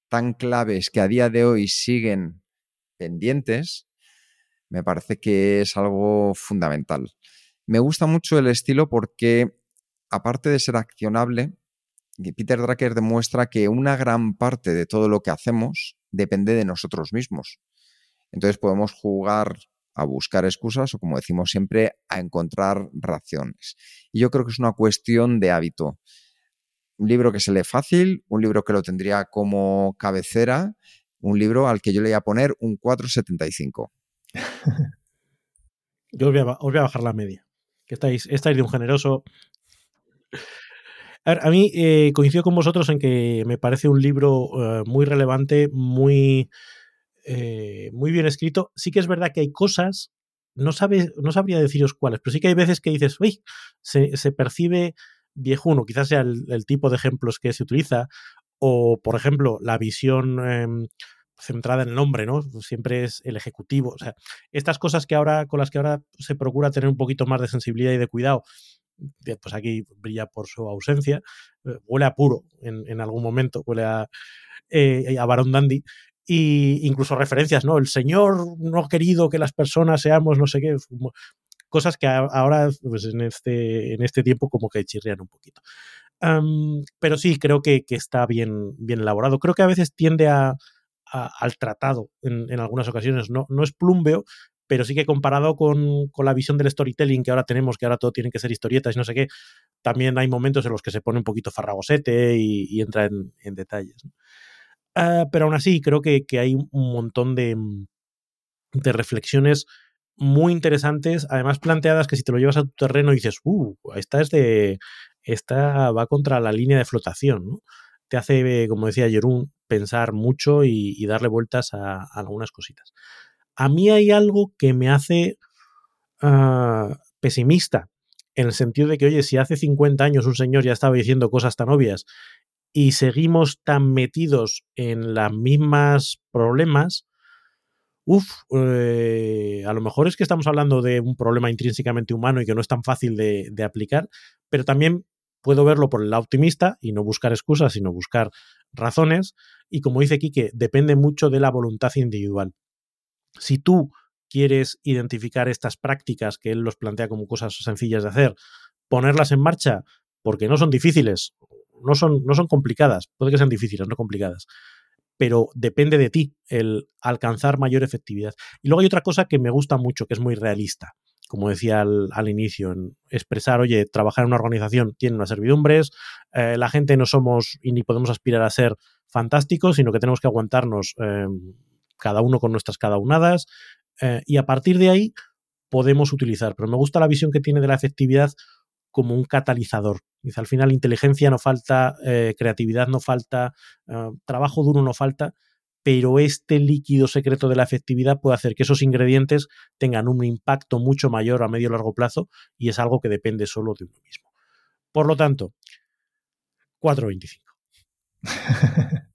tan claves que a día de hoy siguen pendientes, me parece que es algo fundamental. Me gusta mucho el estilo porque, aparte de ser accionable, Peter Drucker demuestra que una gran parte de todo lo que hacemos depende de nosotros mismos. Entonces podemos jugar a buscar excusas o, como decimos siempre, a encontrar razones. Y yo creo que es una cuestión de hábito un libro que se lee fácil, un libro que lo tendría como cabecera, un libro al que yo le voy a poner un 4,75. yo os voy, a, bajar la media. Que estáis, estáis de un generoso. A, mí eh, coincido con vosotros en que me parece un libro eh, muy relevante, muy, eh, muy bien escrito. Sí que es verdad que hay cosas, no, sabe, no sabría deciros cuáles, pero sí que hay veces que dices, uy, se, se percibe viejuno, quizás sea el, tipo de ejemplos que se utiliza, o por ejemplo, la visión em, centrada en el hombre, ¿no? Siempre es el ejecutivo. O sea, estas cosas que ahora, con las que ahora se procura tener un poquito más de sensibilidad y de cuidado, pues aquí brilla por su ausencia. Eh, huele a puro en, algún momento, huele a, eh, a Baron Dandy. Y incluso referencias, ¿no? El Señor no ha querido que las personas seamos no sé qué cosas que ahora, pues en este, en este tiempo, como que chirrían un poquito. pero sí, creo que, está bien, bien elaborado. Creo que a veces tiende a, al tratado en, en, algunas ocasiones. No, no es plumbeo, pero sí que comparado con, con, la visión del storytelling que ahora tenemos, que ahora todo tiene que ser historietas y no sé qué, también hay momentos en los que se pone un poquito farragosete y, entra en, en detalles. Ah, pero aún así, creo que, que hay un montón de, de, reflexiones muy interesantes, además planteadas que si te lo llevas a tu terreno y dices, uh, esta es de. Esta va contra la línea de flotación, ¿no? Te hace, como decía Jerún, pensar mucho y, darle vueltas a, algunas cositas. A mí hay algo que me hace uh, pesimista en el sentido de que, oye, si hace 50 años un señor ya estaba diciendo cosas tan obvias y seguimos tan metidos en las mismas problemas, uff, eh, a lo mejor es que estamos hablando de un problema intrínsecamente humano y que no es tan fácil de, de aplicar, pero también puedo verlo por el lado optimista y no buscar excusas, sino buscar razones. Y como dice Quique, depende mucho de la voluntad individual. Si tú quieres identificar estas prácticas que él los plantea como cosas sencillas de hacer, ponerlas en marcha, porque no son difíciles, no son, no son complicadas, puede que sean difíciles, no complicadas, pero depende de ti el alcanzar mayor efectividad. Y luego hay otra cosa que me gusta mucho, que es muy realista, como decía al, inicio, en expresar, oye, trabajar en una organización tiene unas servidumbres, eh, la gente no somos y ni podemos aspirar a ser fantásticos, sino que tenemos que aguantarnos eh, cada uno con nuestras cada unadas, eh, y a partir de ahí podemos utilizar. Pero me gusta la visión que tiene de la efectividad como un catalizador. Dice, al final inteligencia no falta, eh, creatividad no falta, eh, trabajo duro no falta, pero este líquido secreto de la efectividad puede hacer que esos ingredientes tengan un impacto mucho mayor a medio y largo plazo y es algo que depende solo de uno mismo. Por lo tanto, 4.25.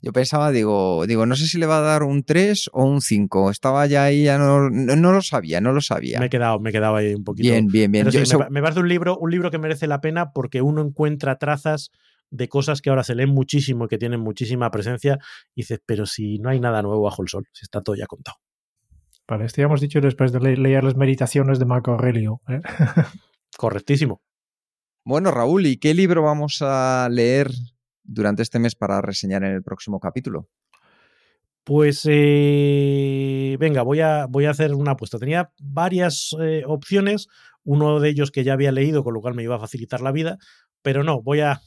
Yo pensaba, digo, digo, no sé si le va a dar un 3 o un 5. Estaba ya ahí, ya no, no, lo sabía, no lo sabía. Me he quedado, me he quedado ahí un poquito. Bien, bien, bien. me, parece un libro, un libro que merece la pena porque uno encuentra trazas de cosas que ahora se leen muchísimo y que tienen muchísima presencia. Y dices, pero si no hay nada nuevo bajo el sol, si está todo ya contado. Vale, esto ya hemos dicho después de leer las meditaciones de Marco Aurelio. ¿eh? Correctísimo. Bueno, Raúl, ¿y qué libro vamos a leer durante este mes para reseñar en el próximo capítulo? Pues eh, venga, voy a, voy a hacer una apuesta. Tenía varias eh, opciones, uno de ellos que ya había leído, con lo cual me iba a facilitar la vida, pero no, voy a,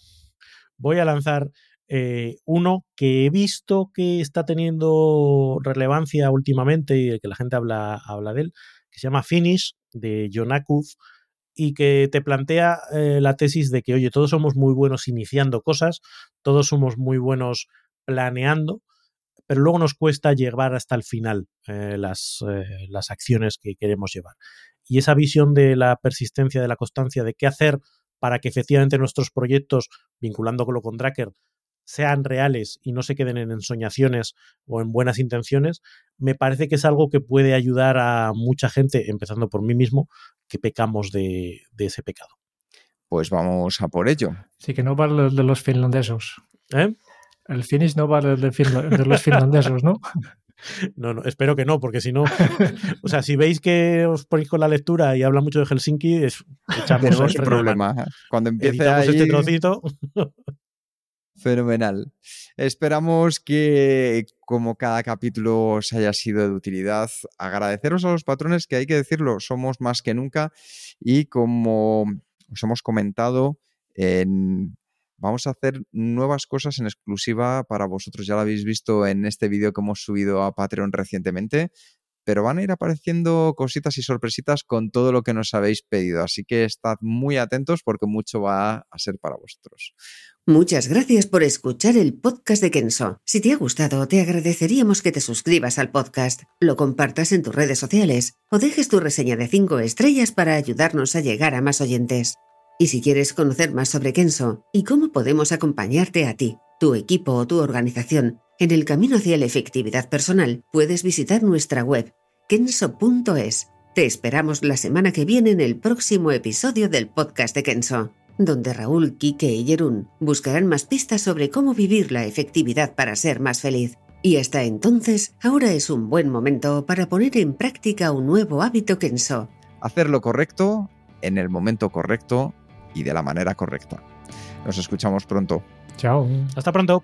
voy a lanzar eh, uno que he visto que está teniendo relevancia últimamente y que la gente habla, habla de él, que se llama Finish, de Jonakuf, y que te plantea eh, la tesis de que, oye, todos somos muy buenos iniciando cosas, todos somos muy buenos planeando, pero luego nos cuesta llevar hasta el final eh, las, eh, las acciones que queremos llevar. Y esa visión de la persistencia, de la constancia, de qué hacer para que efectivamente nuestros proyectos, vinculándolo con Dracker, sean reales y no se queden en ensoñaciones o en buenas intenciones, me parece que es algo que puede ayudar a mucha gente, empezando por mí mismo, que pecamos de, ese pecado. Pues vamos a por ello. Sí, que no vale de los finlandesos. ¿Eh? El finish no vale de, de los finlandesos, ¿no? No, no, espero que no, porque si no, o sea, si veis que os ponéis con la lectura y habla mucho de Helsinki, es echamos el problema. Cuando empiece ahí... este trocito. Fenomenal. Esperamos que, como cada capítulo os haya sido de utilidad, agradeceros a los patrones, que hay que decirlo, somos más que nunca. Y como os hemos comentado, vamos a hacer nuevas cosas en exclusiva para vosotros. Ya lo habéis visto en este vídeo que hemos subido a Patreon recientemente pero van a ir apareciendo cositas y sorpresitas con todo lo que nos habéis pedido. Así que estad muy atentos porque mucho va a ser para vosotros. Muchas gracias por escuchar el podcast de Kenso. Si te ha gustado, te agradeceríamos que te suscribas al podcast, lo compartas en tus redes sociales o dejes tu reseña de 5 estrellas para ayudarnos a llegar a más oyentes. Y si quieres conocer más sobre Kenso y cómo podemos acompañarte a ti, tu equipo o tu organización en el camino hacia la efectividad personal, puedes visitar nuestra web kenso.es. Te esperamos la semana que viene en el próximo episodio del podcast de Kenso donde Raúl, Quique y Jerún buscarán más pistas sobre cómo vivir la efectividad para ser más feliz. Y hasta entonces, ahora es un buen momento para poner en práctica un nuevo hábito Kenso, hacer lo correcto en el momento correcto y de la manera correcta. Nos escuchamos pronto. Chao. Hasta pronto.